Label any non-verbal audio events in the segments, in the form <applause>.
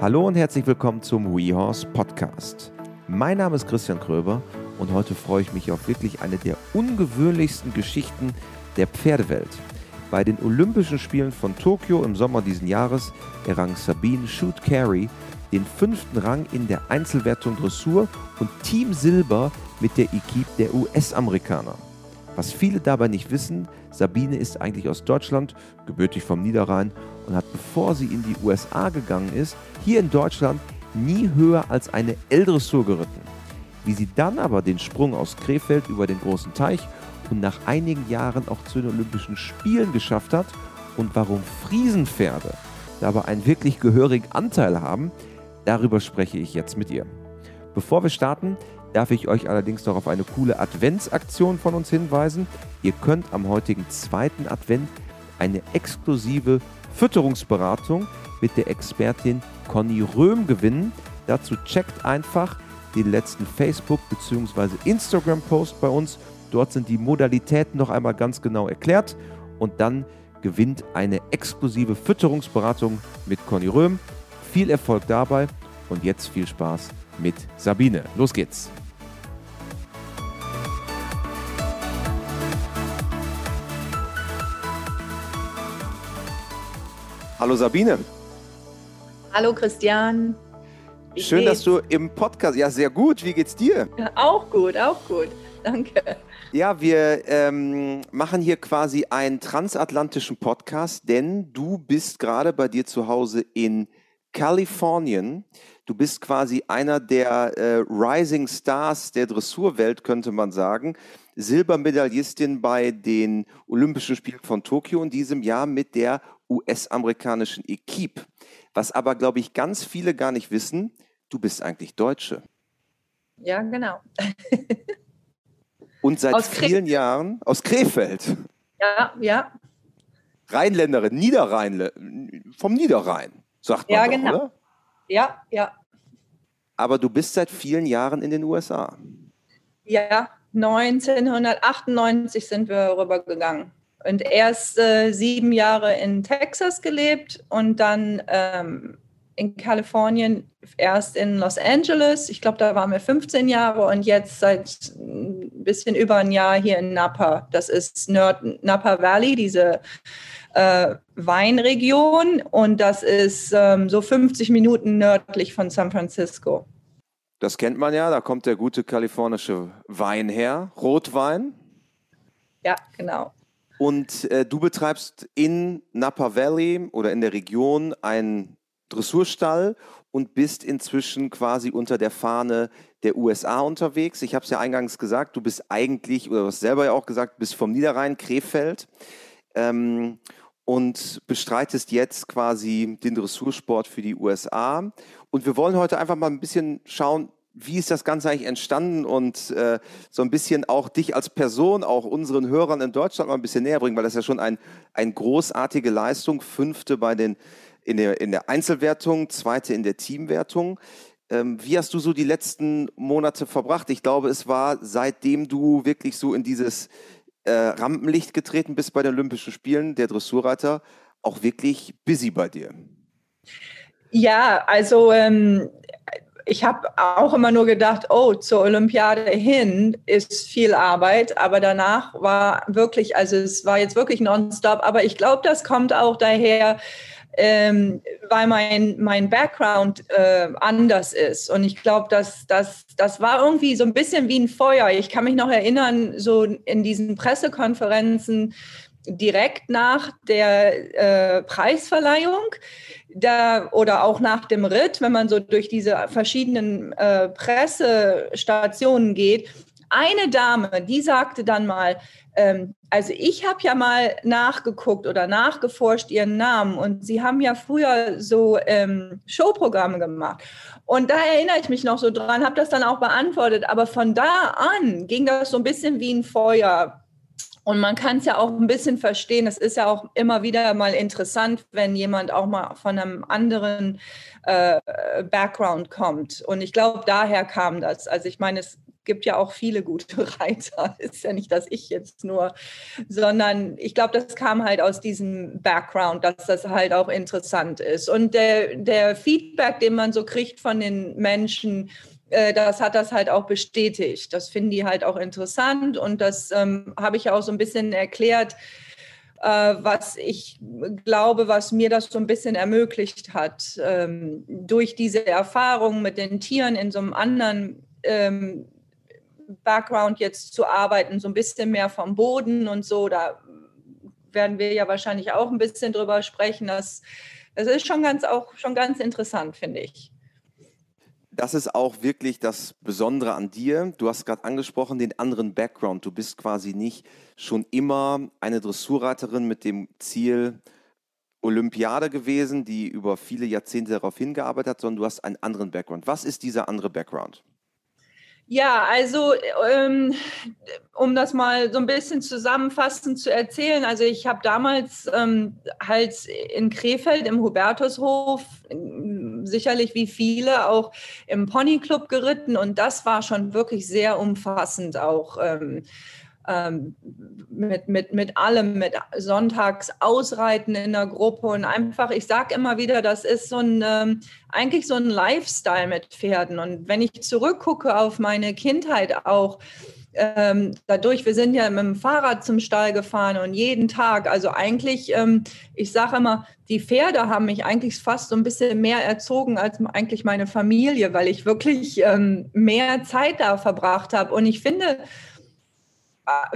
Hallo und herzlich willkommen zum WeHorse Podcast. Mein Name ist Christian Kröber und heute freue ich mich auf wirklich eine der ungewöhnlichsten Geschichten der Pferdewelt. Bei den Olympischen Spielen von Tokio im Sommer diesen Jahres errang Sabine Shoot Carey den fünften Rang in der Einzelwertung Dressur und Team Silber mit der Equipe der US-Amerikaner. Was viele dabei nicht wissen, Sabine ist eigentlich aus Deutschland, gebürtig vom Niederrhein und hat, bevor sie in die USA gegangen ist, hier in Deutschland nie höher als eine L-Dressur geritten. Wie sie dann aber den Sprung aus Krefeld über den großen Teich und nach einigen Jahren auch zu den Olympischen Spielen geschafft hat und warum Friesenpferde dabei einen wirklich gehörigen Anteil haben, darüber spreche ich jetzt mit ihr. Bevor wir starten, darf ich euch allerdings noch auf eine coole Adventsaktion von uns hinweisen. Ihr könnt am heutigen zweiten Advent eine exklusive Fütterungsberatung mit der Expertin Conny Röhm gewinnen. Dazu checkt einfach den letzten Facebook- bzw. Instagram-Post bei uns. Dort sind die Modalitäten noch einmal ganz genau erklärt und dann gewinnt eine exklusive Fütterungsberatung mit Conny Röhm. Viel Erfolg dabei und jetzt viel Spaß mit Sabine. Los geht's! Hallo Sabine. Hallo Christian. Wie Schön, geht's? dass du im Podcast. Ja, sehr gut. Wie geht's dir? Ja, auch gut, auch gut. Danke. Ja, wir ähm, machen hier quasi einen transatlantischen Podcast, denn du bist gerade bei dir zu Hause in Kalifornien. Du bist quasi einer der äh, Rising Stars der Dressurwelt, könnte man sagen. Silbermedaillistin bei den Olympischen Spielen von Tokio in diesem Jahr mit der US-amerikanischen Equipe. Was aber, glaube ich, ganz viele gar nicht wissen, du bist eigentlich Deutsche. Ja, genau. Und seit aus vielen Jahren aus Krefeld. Ja, ja. Rheinländerin, Niederrhein, vom Niederrhein, sagt man ja, doch, genau. oder? Ja, ja. Aber du bist seit vielen Jahren in den USA. Ja, 1998 sind wir rübergegangen und erst äh, sieben Jahre in Texas gelebt und dann ähm, in Kalifornien, erst in Los Angeles. Ich glaube, da waren wir 15 Jahre und jetzt seit ein bisschen über ein Jahr hier in Napa. Das ist Nord Napa Valley, diese äh, Weinregion und das ist ähm, so 50 Minuten nördlich von San Francisco. Das kennt man ja, da kommt der gute kalifornische Wein her, Rotwein. Ja, genau. Und äh, du betreibst in Napa Valley oder in der Region einen Dressurstall und bist inzwischen quasi unter der Fahne der USA unterwegs. Ich habe es ja eingangs gesagt, du bist eigentlich, oder du hast selber ja auch gesagt, bist vom Niederrhein, Krefeld. Ähm, und bestreitest jetzt quasi den Dressursport für die USA. Und wir wollen heute einfach mal ein bisschen schauen, wie ist das Ganze eigentlich entstanden und äh, so ein bisschen auch dich als Person, auch unseren Hörern in Deutschland mal ein bisschen näher bringen, weil das ja schon ein, eine großartige Leistung, fünfte bei den, in, der, in der Einzelwertung, zweite in der Teamwertung. Ähm, wie hast du so die letzten Monate verbracht? Ich glaube, es war seitdem du wirklich so in dieses äh, Rampenlicht getreten bist bei den Olympischen Spielen, der Dressurreiter, auch wirklich busy bei dir. Ja, also ähm, ich habe auch immer nur gedacht, oh, zur Olympiade hin ist viel Arbeit, aber danach war wirklich, also es war jetzt wirklich nonstop, aber ich glaube, das kommt auch daher, ähm, weil mein, mein Background äh, anders ist. Und ich glaube, dass das, das war irgendwie so ein bisschen wie ein Feuer. Ich kann mich noch erinnern, so in diesen Pressekonferenzen, direkt nach der äh, Preisverleihung da, oder auch nach dem Ritt, wenn man so durch diese verschiedenen äh, Pressestationen geht. Eine Dame, die sagte dann mal, ähm, also ich habe ja mal nachgeguckt oder nachgeforscht ihren Namen und sie haben ja früher so ähm, Showprogramme gemacht. Und da erinnere ich mich noch so dran, habe das dann auch beantwortet. Aber von da an ging das so ein bisschen wie ein Feuer und man kann es ja auch ein bisschen verstehen. Es ist ja auch immer wieder mal interessant, wenn jemand auch mal von einem anderen äh, Background kommt. Und ich glaube, daher kam das. Also ich meine, es gibt ja auch viele gute <laughs> Reiter. Ist ja nicht, dass ich jetzt nur, sondern ich glaube, das kam halt aus diesem Background, dass das halt auch interessant ist. Und der, der Feedback, den man so kriegt von den Menschen, äh, das hat das halt auch bestätigt. Das finden die halt auch interessant und das ähm, habe ich auch so ein bisschen erklärt, äh, was ich glaube, was mir das so ein bisschen ermöglicht hat, ähm, durch diese Erfahrung mit den Tieren in so einem anderen ähm, Background jetzt zu arbeiten, so ein bisschen mehr vom Boden und so. Da werden wir ja wahrscheinlich auch ein bisschen drüber sprechen. Das, das ist schon ganz auch schon ganz interessant, finde ich. Das ist auch wirklich das Besondere an dir. Du hast gerade angesprochen, den anderen Background. Du bist quasi nicht schon immer eine Dressurreiterin mit dem Ziel Olympiade gewesen, die über viele Jahrzehnte darauf hingearbeitet hat, sondern du hast einen anderen Background. Was ist dieser andere Background? Ja, also ähm, um das mal so ein bisschen zusammenfassend zu erzählen, also ich habe damals ähm, halt in Krefeld im Hubertushof sicherlich wie viele auch im Ponyclub geritten und das war schon wirklich sehr umfassend auch. Ähm, ähm, mit, mit, mit allem, mit sonntags ausreiten in der Gruppe und einfach, ich sage immer wieder, das ist so ein, ähm, eigentlich so ein Lifestyle mit Pferden. Und wenn ich zurückgucke auf meine Kindheit auch, ähm, dadurch, wir sind ja mit dem Fahrrad zum Stall gefahren und jeden Tag, also eigentlich, ähm, ich sage immer, die Pferde haben mich eigentlich fast so ein bisschen mehr erzogen als eigentlich meine Familie, weil ich wirklich ähm, mehr Zeit da verbracht habe. Und ich finde,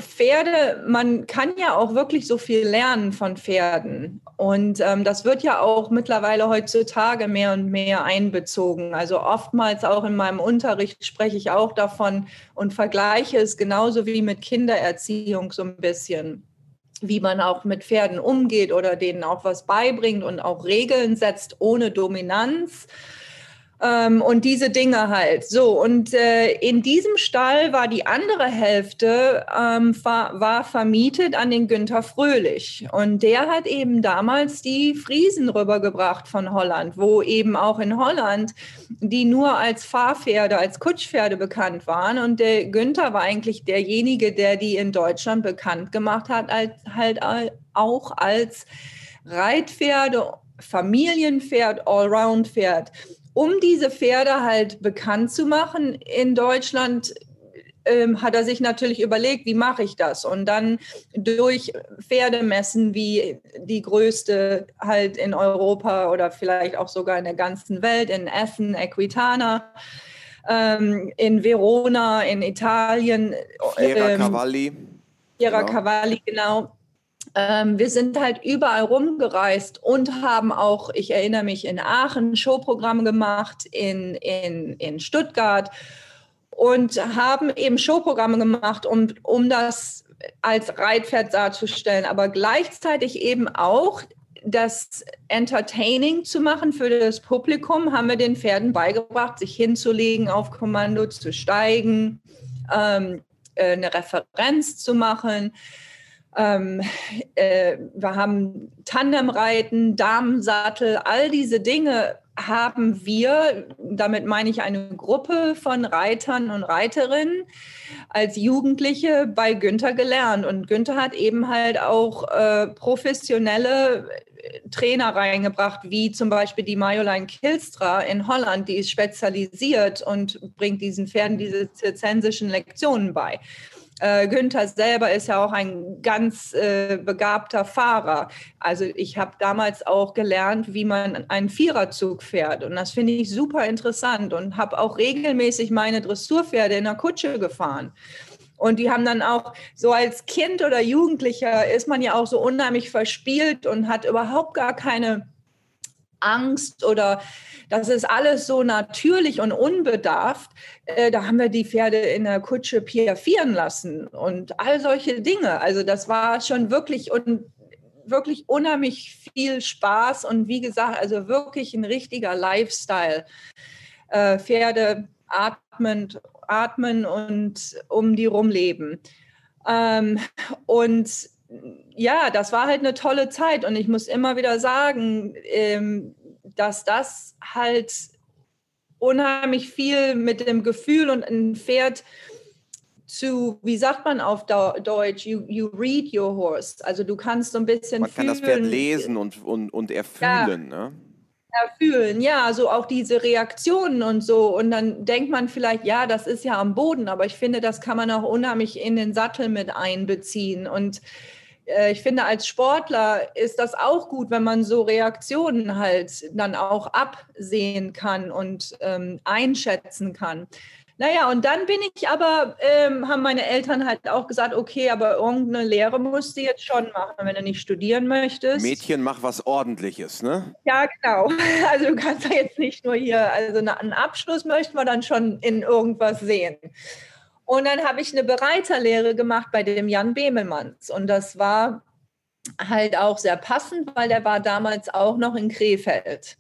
Pferde, man kann ja auch wirklich so viel lernen von Pferden. Und ähm, das wird ja auch mittlerweile heutzutage mehr und mehr einbezogen. Also oftmals auch in meinem Unterricht spreche ich auch davon und vergleiche es genauso wie mit Kindererziehung so ein bisschen wie man auch mit Pferden umgeht oder denen auch was beibringt und auch Regeln setzt ohne Dominanz. Ähm, und diese Dinge halt. So, und äh, in diesem Stall war die andere Hälfte, ähm, war, war, vermietet an den Günther Fröhlich. Und der hat eben damals die Friesen rübergebracht von Holland, wo eben auch in Holland die nur als Fahrpferde, als Kutschpferde bekannt waren. Und der Günther war eigentlich derjenige, der die in Deutschland bekannt gemacht hat, als, halt auch als Reitpferde, Familienpferd, Allround-Pferd um diese Pferde halt bekannt zu machen in Deutschland, ähm, hat er sich natürlich überlegt, wie mache ich das? Und dann durch Pferdemessen wie die größte halt in Europa oder vielleicht auch sogar in der ganzen Welt, in Essen, Equitana, ähm, in Verona, in Italien. Fiera ähm, Cavalli. Fiera genau. Cavalli, genau ähm, wir sind halt überall rumgereist und haben auch, ich erinnere mich, in Aachen Showprogramme gemacht, in, in, in Stuttgart und haben eben Showprogramme gemacht, um, um das als Reitpferd darzustellen, aber gleichzeitig eben auch das Entertaining zu machen für das Publikum, haben wir den Pferden beigebracht, sich hinzulegen auf Kommando, zu steigen, ähm, äh, eine Referenz zu machen. Ähm, äh, wir haben Tandemreiten, Damensattel, all diese Dinge haben wir, damit meine ich eine Gruppe von Reitern und Reiterinnen, als Jugendliche bei Günther gelernt. Und Günther hat eben halt auch äh, professionelle Trainer reingebracht, wie zum Beispiel die Majolein Kilstra in Holland, die ist spezialisiert und bringt diesen Pferden diese zirzensischen Lektionen bei. Äh, Günther selber ist ja auch ein ganz äh, begabter Fahrer. Also ich habe damals auch gelernt, wie man einen Viererzug fährt. Und das finde ich super interessant und habe auch regelmäßig meine Dressurpferde in der Kutsche gefahren. Und die haben dann auch so als Kind oder Jugendlicher ist man ja auch so unheimlich verspielt und hat überhaupt gar keine Angst oder das ist alles so natürlich und unbedarft. Äh, da haben wir die Pferde in der Kutsche piafieren lassen und all solche Dinge. Also das war schon wirklich und wirklich unheimlich viel Spaß und wie gesagt, also wirklich ein richtiger Lifestyle. Äh, Pferde atmend, atmen und um die rumleben. Ähm, und ja, das war halt eine tolle Zeit und ich muss immer wieder sagen, ähm, dass das halt unheimlich viel mit dem Gefühl und ein Pferd zu, wie sagt man auf Deutsch, you, you read your horse. Also du kannst so ein bisschen. Man kann fühlen, das Pferd lesen und, und, und erfühlen, ja. ne? Erfühlen, ja, so auch diese Reaktionen und so. Und dann denkt man vielleicht, ja, das ist ja am Boden, aber ich finde, das kann man auch unheimlich in den Sattel mit einbeziehen. Und ich finde, als Sportler ist das auch gut, wenn man so Reaktionen halt dann auch absehen kann und ähm, einschätzen kann. Naja, und dann bin ich aber, ähm, haben meine Eltern halt auch gesagt, okay, aber irgendeine Lehre musst du jetzt schon machen, wenn du nicht studieren möchtest. Mädchen, mach was Ordentliches, ne? Ja, genau. <laughs> Also du kannst ja jetzt nicht nur hier, also einen Abschluss möchten wir dann schon in irgendwas sehen. Und dann habe ich eine Bereiterlehre gemacht bei dem Jan Bemelmanns. Und das war halt auch sehr passend, weil der war damals auch noch in Krefeld.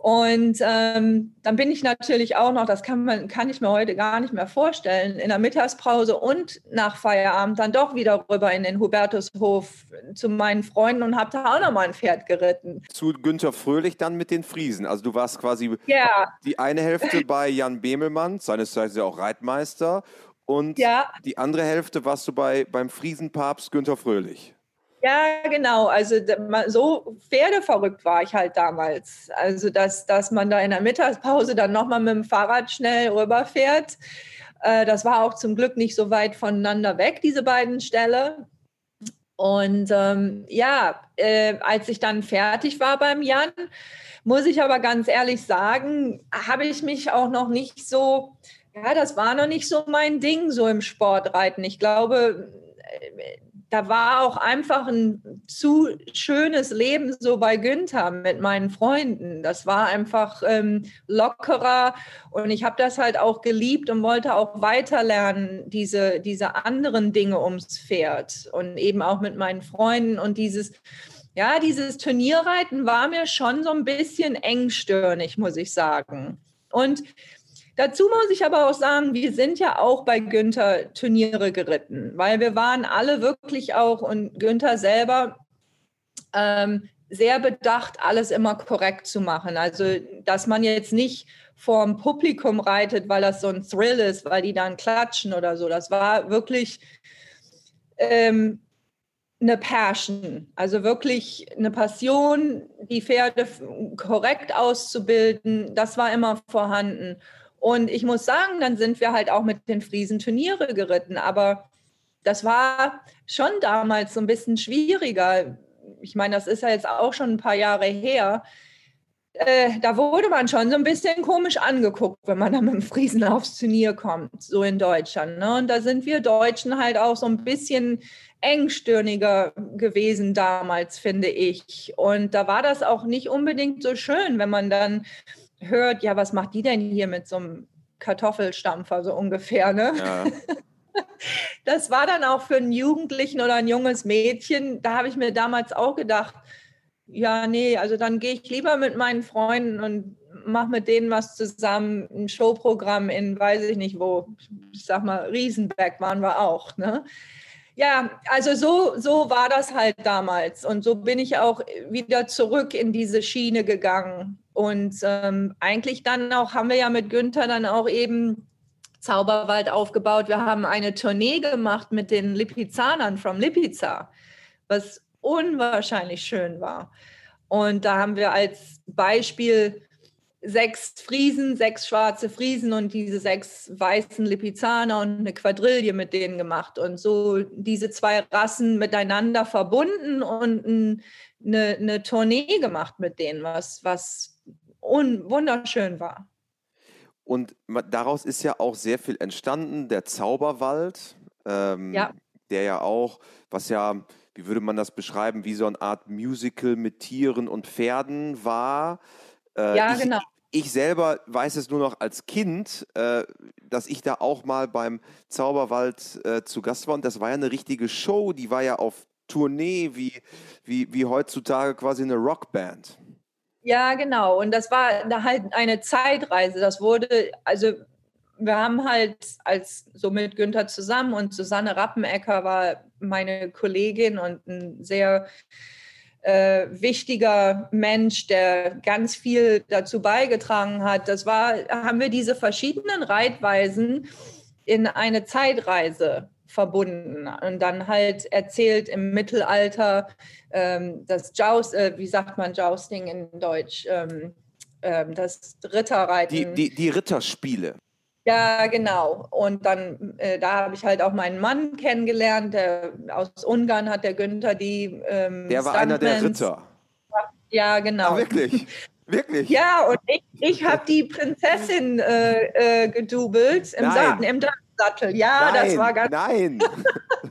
Und ähm, dann bin ich natürlich auch noch, das kann, man, kann ich mir heute gar nicht mehr vorstellen, in der Mittagspause und nach Feierabend dann doch wieder rüber in den Hubertushof zu meinen Freunden und habe da auch noch mal ein Pferd geritten. Zu Günter Fröhlich dann mit den Friesen. Also du warst quasi ja. die eine Hälfte <laughs> bei Jan Bemelmann, seines Zeichens ja auch Reitmeister, und ja. die andere Hälfte warst du bei, beim Friesenpapst Günter Fröhlich. Ja, genau. Also so pferdeverrückt war ich halt damals. Also dass, dass man da in der Mittagspause dann nochmal mit dem Fahrrad schnell rüberfährt. Äh, das war auch zum Glück nicht so weit voneinander weg, diese beiden Ställe. Und ähm, ja, äh, als ich dann fertig war beim Jan, muss ich aber ganz ehrlich sagen, habe ich mich auch noch nicht so, ja, das war noch nicht so mein Ding, so im Sportreiten. Ich glaube, äh, da war auch einfach ein zu schönes Leben so bei Günther mit meinen Freunden. Das war einfach ähm, lockerer und ich habe das halt auch geliebt und wollte auch weiterlernen, diese, diese anderen Dinge ums Pferd und eben auch mit meinen Freunden und dieses, ja, dieses Turnierreiten war mir schon so ein bisschen engstirnig, muss ich sagen. Und Dazu muss ich aber auch sagen, wir sind ja auch bei Günther Turniere geritten, weil wir waren alle wirklich auch und Günther selber ähm, sehr bedacht, alles immer korrekt zu machen. Also, dass man jetzt nicht vorm Publikum reitet, weil das so ein Thrill ist, weil die dann klatschen oder so. Das war wirklich ähm, eine Passion, also wirklich eine Passion, die Pferde korrekt auszubilden. Das war immer vorhanden. Und ich muss sagen, dann sind wir halt auch mit den Friesen Turniere geritten. Aber das war schon damals so ein bisschen schwieriger. Ich meine, das ist ja jetzt auch schon ein paar Jahre her. Äh, da wurde man schon so ein bisschen komisch angeguckt, wenn man dann mit dem Friesen aufs Turnier kommt, so in Deutschland. Ne? Und da sind wir Deutschen halt auch so ein bisschen engstirniger gewesen damals, finde ich. Und da war das auch nicht unbedingt so schön, wenn man dann hört, ja, was macht die denn hier mit so einem Kartoffelstampfer so ungefähr, ne? Ja. <laughs> Das war dann auch für einen Jugendlichen oder ein junges Mädchen, da habe ich mir damals auch gedacht, ja, nee, also dann gehe ich lieber mit meinen Freunden und mache mit denen was zusammen, ein Showprogramm in, weiß ich nicht wo, ich sag mal, Riesenberg waren wir auch, ne? Ja, also so, so war das halt damals. Und so bin ich auch wieder zurück in diese Schiene gegangen. Und ähm, eigentlich dann auch, haben wir ja mit Günther dann auch eben Zauberwald aufgebaut. Wir haben eine Tournee gemacht mit den Lipizanern from Lipiza, was unwahrscheinlich schön war. Und da haben wir als Beispiel sechs Friesen, sechs schwarze Friesen und diese sechs weißen Lipizzaner und eine Quadrille mit denen gemacht und so diese zwei Rassen miteinander verbunden und eine, eine Tournee gemacht mit denen, was, was wunderschön war. Und daraus ist ja auch sehr viel entstanden, der Zauberwald, ähm, ja. der ja auch, was ja, wie würde man das beschreiben, wie so eine Art Musical mit Tieren und Pferden war. Äh, ja, ich, genau. Ich selber weiß es nur noch als Kind, äh, dass ich da auch mal beim Zauberwald äh, zu Gast war. Und das war ja eine richtige Show, die war ja auf Tournee, wie, wie, wie heutzutage quasi eine Rockband. Ja, genau. Und das war halt eine Zeitreise. Das wurde, also wir haben halt als so mit Günther zusammen und Susanne Rappenecker war meine Kollegin und ein sehr äh, wichtiger Mensch, der ganz viel dazu beigetragen hat. Das war, haben wir diese verschiedenen Reitweisen in eine Zeitreise verbunden und dann halt erzählt im Mittelalter ähm, das Joust, äh, wie sagt man Jousting in Deutsch, ähm, ähm, das Ritterreiten. Die, die, die Ritterspiele. Ja, genau. Und dann, äh, da habe ich halt auch meinen Mann kennengelernt. Der, aus Ungarn hat der Günther die. Ähm, der war einer der Ritter. Ja, genau. Ah, wirklich? Wirklich? Ja, und ich, ich habe die Prinzessin äh, äh, gedubelt im, Sa im Sattel. Ja, nein, das war ganz. Nein.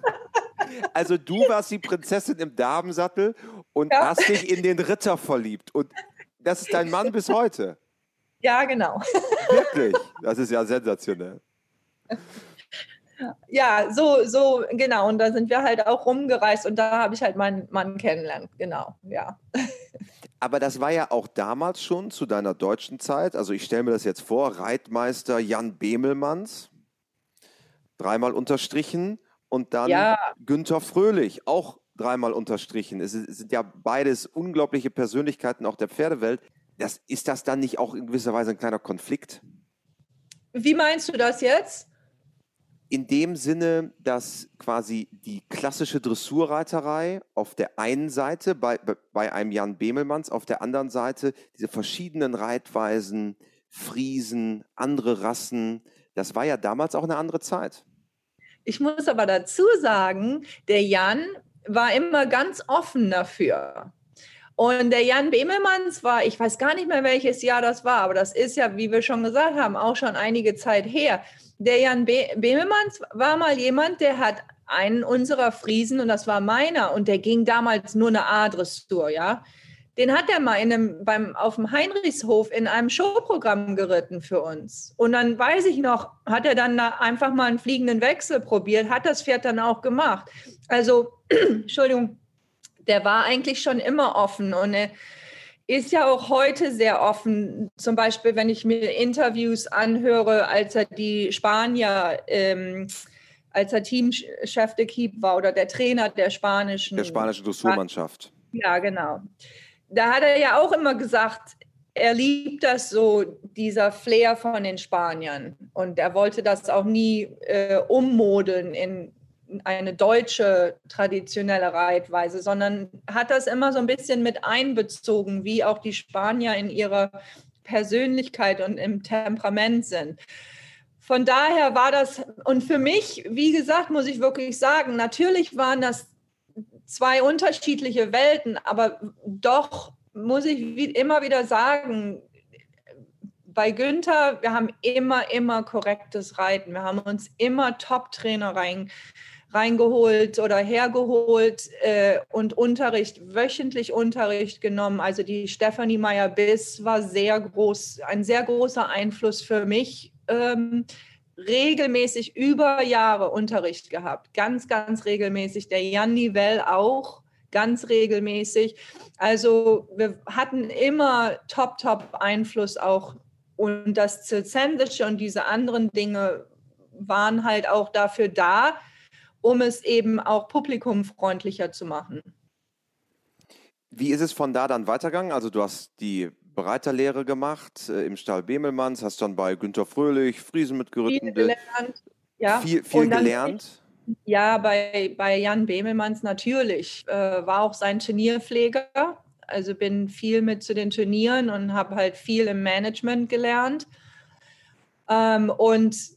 <laughs> also du warst die Prinzessin im Damensattel und ja. hast dich in den Ritter verliebt. Und das ist dein Mann bis heute. Ja, genau. Wirklich? Das ist ja sensationell. Ja, so, so, genau. Und da sind wir halt auch rumgereist und da habe ich halt meinen Mann kennengelernt. Genau, ja. Aber das war ja auch damals schon zu deiner deutschen Zeit. Also ich stelle mir das jetzt vor, Reitmeister Jan Bemelmanns, dreimal unterstrichen und dann ja. Günther Fröhlich, auch dreimal unterstrichen. Es sind ja beides unglaubliche Persönlichkeiten auch der Pferdewelt. Das, ist das dann nicht auch in gewisser Weise ein kleiner Konflikt? Wie meinst du das jetzt? in dem Sinne, dass quasi die klassische Dressurreiterei auf der einen Seite bei, bei einem Jan Bemelmanns, auf der anderen Seite diese verschiedenen Reitweisen, Friesen, andere Rassen, das war ja damals auch eine andere Zeit. Ich muss aber dazu sagen, der Jan war immer ganz offen dafür. Und der Jan Bemelmanns war, ich weiß gar nicht mehr, welches Jahr das war, aber das ist ja, wie wir schon gesagt haben, auch schon einige Zeit her der Jan Be Bemelmanns war mal jemand, der hat einen unserer Friesen, und das war meiner, und der ging damals nur eine A-Dressur, ja. Den hat er mal in einem, beim, auf dem Heinrichshof in einem Showprogramm geritten für uns. Und dann weiß ich noch, hat er dann einfach mal einen fliegenden Wechsel probiert, hat das Pferd dann auch gemacht. Also, <clears throat> Entschuldigung, der war eigentlich schon immer offen und er, ist ja auch heute sehr offen. Zum Beispiel, wenn ich mir Interviews anhöre, als er die Spanier, ähm, als er Teamchef de Keep war oder der Trainer der spanischen. Der spanischen Dressurmannschaft. Ja, genau. Da hat er ja auch immer gesagt, er liebt das so, dieser Flair von den Spaniern. Und er wollte das auch nie äh, ummodeln in eine deutsche traditionelle Reitweise, sondern hat das immer so ein bisschen mit einbezogen, wie auch die Spanier in ihrer Persönlichkeit und im Temperament sind. Von daher war das, und für mich, wie gesagt, muss ich wirklich sagen, natürlich waren das zwei unterschiedliche Welten, aber doch muss ich immer wieder sagen, bei Günther, wir haben immer, immer korrektes Reiten. Wir haben uns immer Top-Trainer rein, reingeholt oder hergeholt äh, und Unterricht, wöchentlich Unterricht genommen. Also die Stefanie Meyer-Biss war sehr groß, ein sehr großer Einfluss für mich. Ähm, regelmäßig über Jahre Unterricht gehabt, ganz, ganz regelmäßig. Der Jan Nivell auch ganz regelmäßig. Also wir hatten immer top, top Einfluss auch. Und das Zirzendische und diese anderen Dinge waren halt auch dafür da, um es eben auch publikumfreundlicher zu machen. Wie ist es von da dann weitergegangen? Also du hast die Bereiterlehre gemacht äh, im Stall Bemelmanns, hast dann bei Günter Fröhlich, Friesen mitgeritten. Viel gelernt. Ja. Viel, viel gelernt. Ja, bei, bei Jan Bemelmanns natürlich. Äh, war auch sein Turnierpfleger. Also bin viel mit zu den Turnieren und habe halt viel im Management gelernt. Ähm, und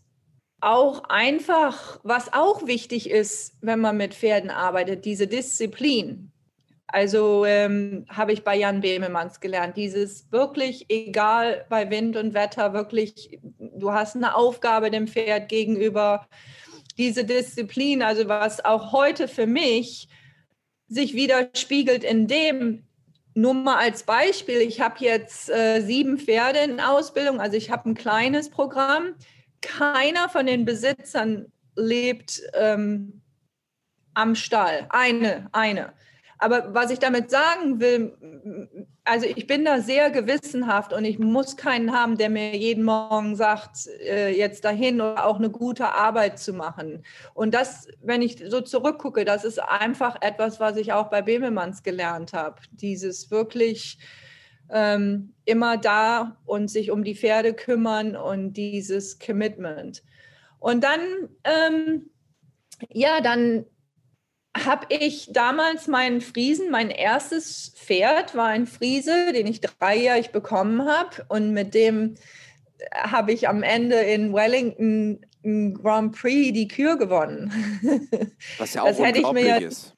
auch einfach, was auch wichtig ist, wenn man mit Pferden arbeitet, diese Disziplin. Also ähm, habe ich bei Jan Bemelmanns gelernt, dieses wirklich, egal bei Wind und Wetter, wirklich, du hast eine Aufgabe dem Pferd gegenüber, diese Disziplin, also was auch heute für mich sich widerspiegelt in dem, nur mal als Beispiel, ich habe jetzt äh, sieben Pferde in Ausbildung, also ich habe ein kleines Programm keiner von den Besitzern lebt ähm, am Stall. Eine, eine. Aber was ich damit sagen will, also ich bin da sehr gewissenhaft und ich muss keinen haben, der mir jeden Morgen sagt, äh, jetzt dahin oder auch eine gute Arbeit zu machen. Und das, wenn ich so zurückgucke, das ist einfach etwas, was ich auch bei Bemelmanns gelernt habe. Dieses wirklich ähm, immer da und sich um die Pferde kümmern und dieses Commitment. Und dann, ähm, ja, dann habe ich damals meinen Friesen, mein erstes Pferd war ein Friese, den ich dreijährig bekommen habe. Und mit dem habe ich am Ende in Wellington ein Grand Prix die Kür gewonnen. Was ja auch das unglaublich ja, ist.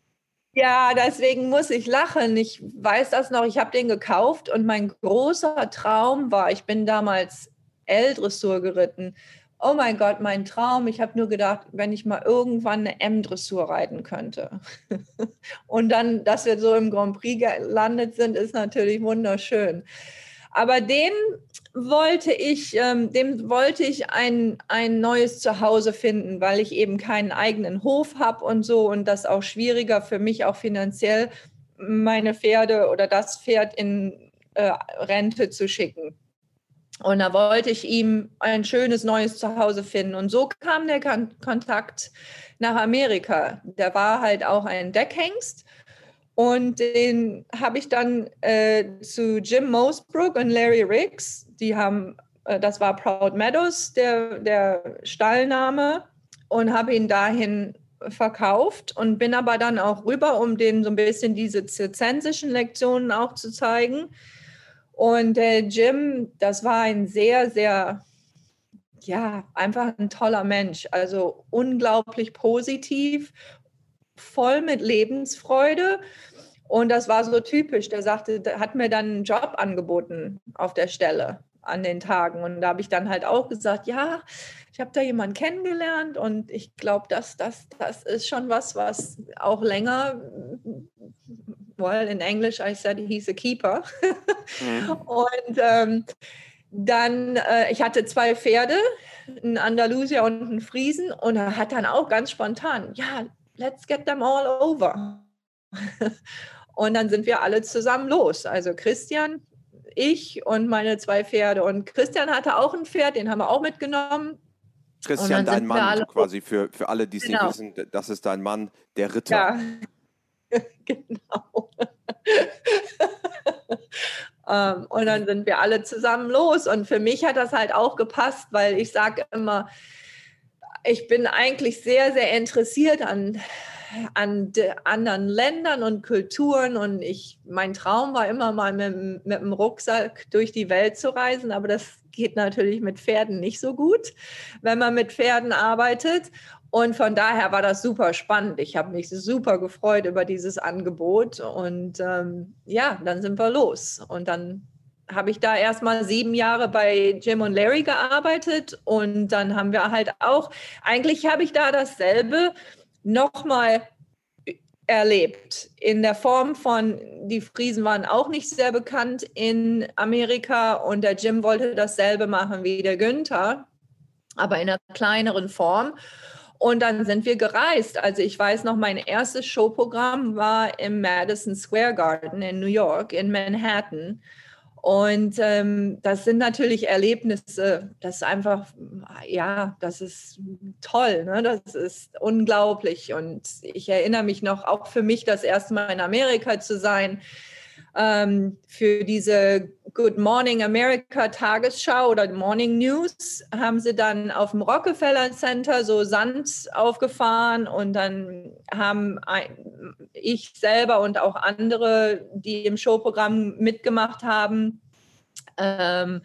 Ja, deswegen muss ich lachen. Ich weiß das noch, ich habe den gekauft und mein großer Traum war, ich bin damals L-Dressur geritten. Oh mein Gott, mein Traum. Ich habe nur gedacht, wenn ich mal irgendwann eine M-Dressur reiten könnte. <laughs> und dann, dass wir so im Grand Prix gelandet sind, ist natürlich wunderschön. Aber den wollte ich, ähm, dem wollte ich ein, ein neues Zuhause finden, weil ich eben keinen eigenen Hof habe und so und das auch schwieriger für mich auch finanziell meine Pferde oder das Pferd in äh, Rente zu schicken. Und da wollte ich ihm ein schönes neues Zuhause finden. Und so kam der Kon Kontakt nach Amerika. Der war halt auch ein Deckhengst und den habe ich dann äh, zu Jim Mosbrook und Larry Riggs, die haben, äh, das war Proud Meadows, der, der Stallname, und habe ihn dahin verkauft und bin aber dann auch rüber, um denen so ein bisschen diese zirzensischen Lektionen auch zu zeigen. Und der Jim, das war ein sehr, sehr, ja, einfach ein toller Mensch. Also unglaublich positiv voll mit Lebensfreude. Und das war so typisch. Der sagte, hat mir dann einen Job angeboten auf der Stelle an den Tagen. Und da habe ich dann halt auch gesagt, ja, ich habe da jemanden kennengelernt und ich glaube, dass das, das ist schon was, was auch länger, well, in Englisch, I said he's a keeper. Mhm. <laughs> und ähm, dann, äh, ich hatte zwei Pferde, einen Andalusier und einen Friesen und er hat dann auch ganz spontan, ja, let's get them all over. <laughs> und dann sind wir alle zusammen los. Also Christian, ich und meine zwei Pferde. Und Christian hatte auch ein Pferd, den haben wir auch mitgenommen. Christian, dein Mann, quasi für, für alle, die es genau. nicht wissen, das ist dein Mann, der Ritter. Ja, <laughs> genau. um, <laughs> ähm, und dann sind wir alle zusammen los. Und für mich hat das halt auch gepasst, weil ich sage immer, ich bin eigentlich sehr, sehr interessiert an, an anderen Ländern und Kulturen und ich, mein Traum war immer mal mit, mit dem Rucksack durch die Welt zu reisen, aber das geht natürlich mit Pferden nicht so gut, wenn man mit Pferden arbeitet. Und von daher war das super spannend. Ich habe mich super gefreut über dieses Angebot und ähm, ja, dann sind wir los. Und dann habe ich da erstmal sieben Jahre bei Jim und Larry gearbeitet und dann haben wir halt auch, eigentlich habe ich da dasselbe nochmal erlebt. In der Form von, die Friesen waren auch nicht sehr bekannt in Amerika und der Jim wollte dasselbe machen wie der Günther, aber in einer kleineren Form. Und dann sind wir gereist. Also ich weiß noch, mein erstes Showprogramm war im Madison Square Garden in New York, in Manhattan. Und ähm, das sind natürlich Erlebnisse, das ist einfach, ja, das ist toll, ne? das ist unglaublich. Und ich erinnere mich noch, auch für mich das erste Mal in Amerika zu sein, ähm, für diese Good Morning America Tagesschau oder Morning News haben sie dann auf dem Rockefeller Center so Sand aufgefahren und dann haben ich selber und auch andere, die im Showprogramm mitgemacht haben, ähm,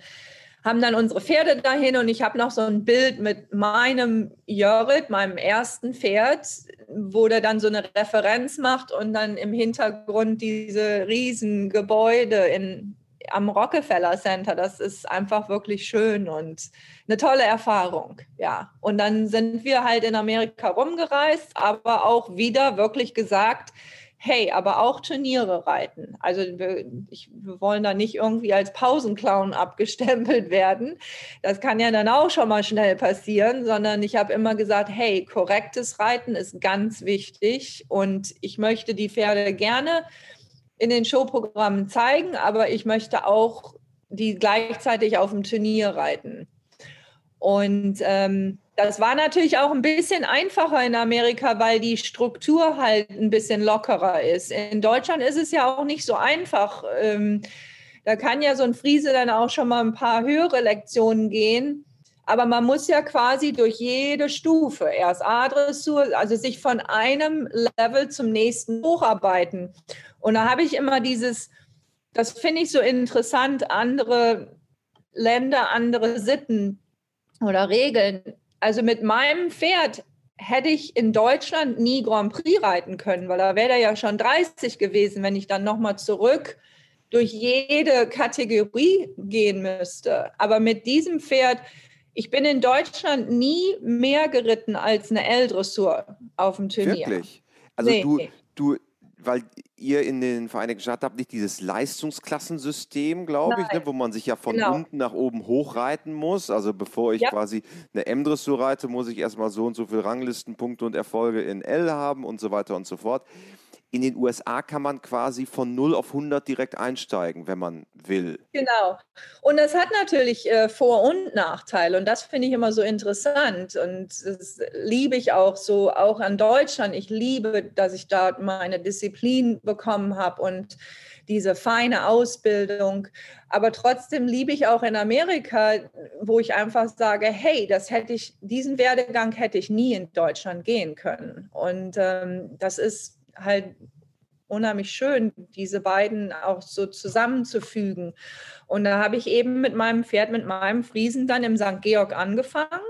haben dann unsere Pferde dahin und ich habe noch so ein Bild mit meinem Jörit, meinem ersten Pferd, wo der dann so eine Referenz macht und dann im Hintergrund diese riesen Gebäude in, am Rockefeller Center. Das ist einfach wirklich schön und eine tolle Erfahrung. Ja, und dann sind wir halt in Amerika rumgereist, aber auch wieder wirklich gesagt, hey, aber auch Turniere reiten. Also wir, ich, wir wollen da nicht irgendwie als Pausenclown abgestempelt <laughs> werden. Das kann ja dann auch schon mal schnell passieren, sondern ich habe immer gesagt, hey, korrektes Reiten ist ganz wichtig und ich möchte die Pferde gerne in den Showprogrammen zeigen, aber ich möchte auch die gleichzeitig auf dem Turnier reiten. Und ähm, das war natürlich auch ein bisschen einfacher in Amerika, weil die Struktur halt ein bisschen lockerer ist. In Deutschland ist es ja auch nicht so einfach. Ähm, da kann ja so ein Friese dann auch schon mal ein paar höhere Lektionen gehen. Aber man muss ja quasi durch jede Stufe, erst A-Dressur, also sich von einem Level zum nächsten hocharbeiten. Und da habe ich immer dieses, das finde ich so interessant, andere Länder, andere Sitten oder Regeln. Also mit meinem Pferd hätte ich in Deutschland nie Grand Prix reiten können, weil da wäre er ja schon 30 gewesen, wenn ich dann nochmal zurück durch jede Kategorie gehen müsste. Aber mit diesem Pferd ich bin in Deutschland nie mehr geritten als eine L-Dressur auf dem Turnier. Wirklich? Also nee. du, du, weil ihr in den Vereinigten Staaten habt nicht dieses Leistungsklassensystem, glaube ich, ne, wo man sich ja von genau. unten nach oben hochreiten muss. Also bevor ich ja. quasi eine M-Dressur reite, muss ich erstmal so und so viele Ranglistenpunkte und Erfolge in L haben und so weiter und so fort in den USA kann man quasi von 0 auf 100 direkt einsteigen, wenn man will. Genau. Und das hat natürlich äh, Vor- und Nachteile. Und das finde ich immer so interessant. Und das liebe ich auch so, auch an Deutschland. Ich liebe, dass ich dort meine Disziplin bekommen habe und diese feine Ausbildung. Aber trotzdem liebe ich auch in Amerika, wo ich einfach sage, hey, das hätte ich, diesen Werdegang hätte ich nie in Deutschland gehen können. Und ähm, das ist halt unheimlich schön, diese beiden auch so zusammenzufügen. Und da habe ich eben mit meinem Pferd, mit meinem Friesen dann im St. Georg angefangen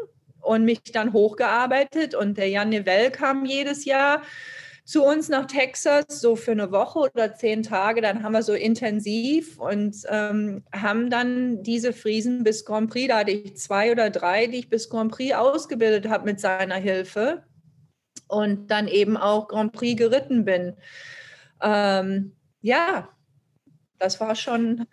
und mich dann hochgearbeitet. Und der Jan Nevell kam jedes Jahr zu uns nach Texas, so für eine Woche oder zehn Tage. Dann haben wir so intensiv und ähm, haben dann diese Friesen bis Grand Prix, da hatte ich zwei oder drei, die ich bis Grand Prix ausgebildet habe mit seiner Hilfe und dann eben auch Grand Prix geritten bin. Ähm, ja, das war schon.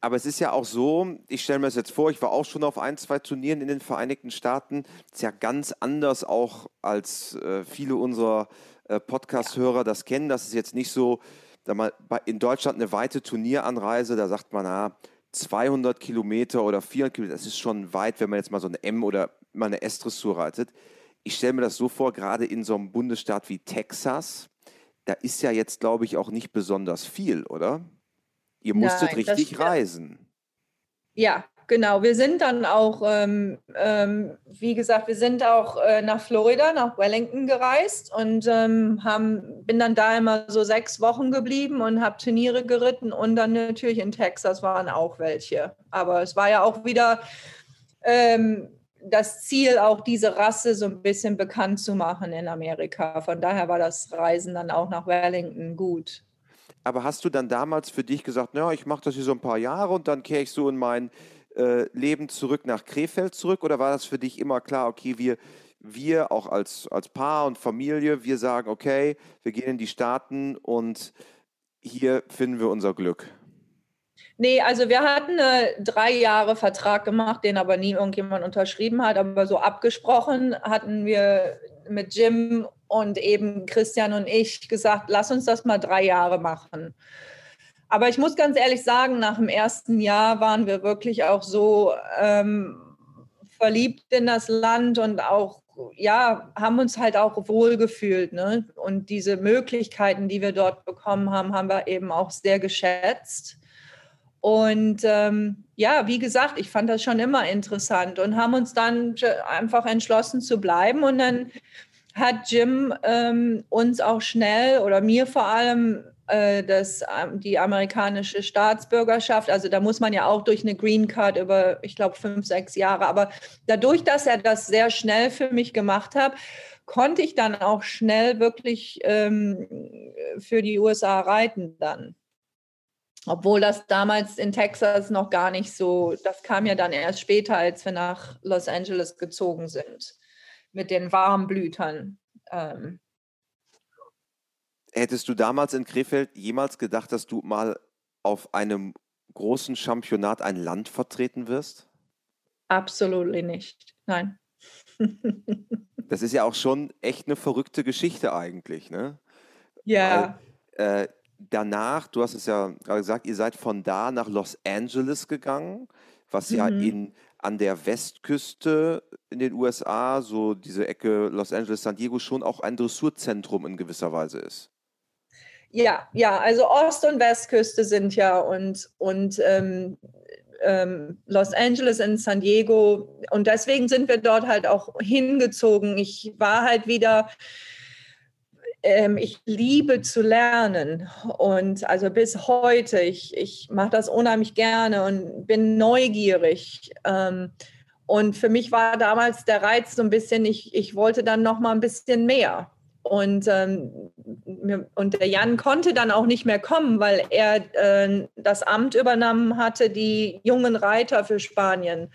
Aber es ist ja auch so, ich stelle mir das jetzt vor, ich war auch schon auf ein, zwei Turnieren in den Vereinigten Staaten. Das ist ja ganz anders auch, als äh, viele unserer äh, Podcast-Hörer das kennen. Das ist jetzt nicht so, sag mal, in Deutschland eine weite Turnieranreise, da sagt man, ah, 200 Kilometer oder 400 Kilometer, das ist schon weit, wenn man jetzt mal so eine M- oder mal eine S-Dressur reitet ich stelle mir das so vor, gerade in so einem Bundesstaat wie Texas, da ist ja jetzt, glaube ich, auch nicht besonders viel, oder? Ihr musstet Nein, richtig reisen. Ja, genau. Wir sind dann auch, ähm, ähm, wie gesagt, wir sind auch äh, nach Florida, nach Wellington gereist und ähm, haben, bin dann da immer so sechs Wochen geblieben und habe Turniere geritten und dann natürlich in Texas waren auch welche. Aber es war ja auch wieder ähm, das Ziel, auch diese Rasse so ein bisschen bekannt zu machen in Amerika. Von daher war das Reisen dann auch nach Wellington gut. Aber hast du dann damals für dich gesagt, naja, ich mache das hier so ein paar Jahre und dann kehre ich so in mein äh, Leben zurück nach Krefeld zurück? Oder war das für dich immer klar, okay, wir, wir auch als, als Paar und Familie, wir sagen, okay, wir gehen in die Staaten und hier finden wir unser Glück? Nee, also wir hatten einen drei Jahre Vertrag gemacht, den aber nie irgendjemand unterschrieben hat, aber so abgesprochen hatten wir mit Jim und eben Christian und ich gesagt, lass uns das mal drei Jahre machen. Aber ich muss ganz ehrlich sagen, nach dem ersten Jahr waren wir wirklich auch so ähm, verliebt in das Land und auch, ja, haben uns halt auch wohlgefühlt. Ne? Und diese Möglichkeiten, die wir dort bekommen haben, haben wir eben auch sehr geschätzt. Und ähm, ja, wie gesagt, ich fand das schon immer interessant und haben uns dann einfach entschlossen zu bleiben. Und dann hat Jim ähm, uns auch schnell oder mir vor allem äh, das, ähm, die amerikanische Staatsbürgerschaft, also da muss man ja auch durch eine Green Card über, ich glaube, fünf, sechs Jahre. Aber dadurch, dass er das sehr schnell für mich gemacht hat, konnte ich dann auch schnell wirklich ähm, für die USA reiten dann. Obwohl das damals in Texas noch gar nicht so, das kam ja dann erst später, als wir nach Los Angeles gezogen sind, mit den Warmblütern. Ähm. Hättest du damals in Krefeld jemals gedacht, dass du mal auf einem großen Championat ein Land vertreten wirst? Absolut nicht, nein. <laughs> das ist ja auch schon echt eine verrückte Geschichte eigentlich, ne? Ja. Weil, äh, danach, du hast es ja gerade gesagt, ihr seid von da nach Los Angeles gegangen, was mhm. ja in, an der Westküste in den USA, so diese Ecke Los Angeles, San Diego, schon auch ein Dressurzentrum in gewisser Weise ist. Ja, ja, also Ost- und Westküste sind ja und, und ähm, ähm, Los Angeles, in San Diego. Und deswegen sind wir dort halt auch hingezogen. Ich war halt wieder ähm, ich liebe zu lernen und also bis heute, ich, ich mache das unheimlich gerne und bin neugierig. Ähm, und für mich war damals der Reiz so ein bisschen, ich, ich wollte dann noch mal ein bisschen mehr. Und, ähm, und der Jan konnte dann auch nicht mehr kommen, weil er äh, das Amt übernommen hatte, die jungen Reiter für Spanien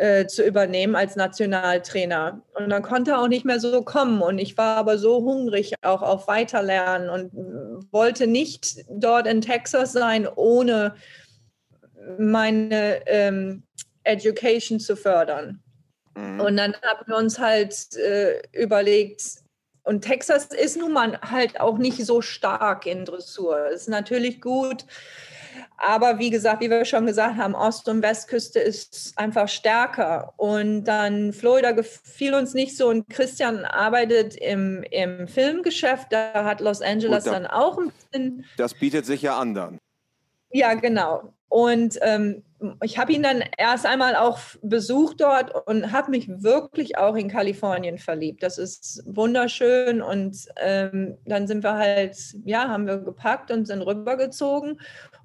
äh, zu übernehmen als Nationaltrainer. Und dann konnte er auch nicht mehr so kommen. Und ich war aber so hungrig auch auf Weiterlernen und wollte nicht dort in Texas sein, ohne meine ähm, Education zu fördern. Mhm. Und dann haben wir uns halt äh, überlegt, und Texas ist nun mal halt auch nicht so stark in Dressur. Es ist natürlich gut, aber wie gesagt, wie wir schon gesagt haben, Ost- und Westküste ist einfach stärker. Und dann Florida gefiel uns nicht so. Und Christian arbeitet im, im Filmgeschäft. Da hat Los Angeles da, dann auch ein bisschen. Das bietet sich ja an dann. Ja, genau. Und ähm, ich habe ihn dann erst einmal auch besucht dort und habe mich wirklich auch in Kalifornien verliebt. Das ist wunderschön und ähm, dann sind wir halt, ja, haben wir gepackt und sind rübergezogen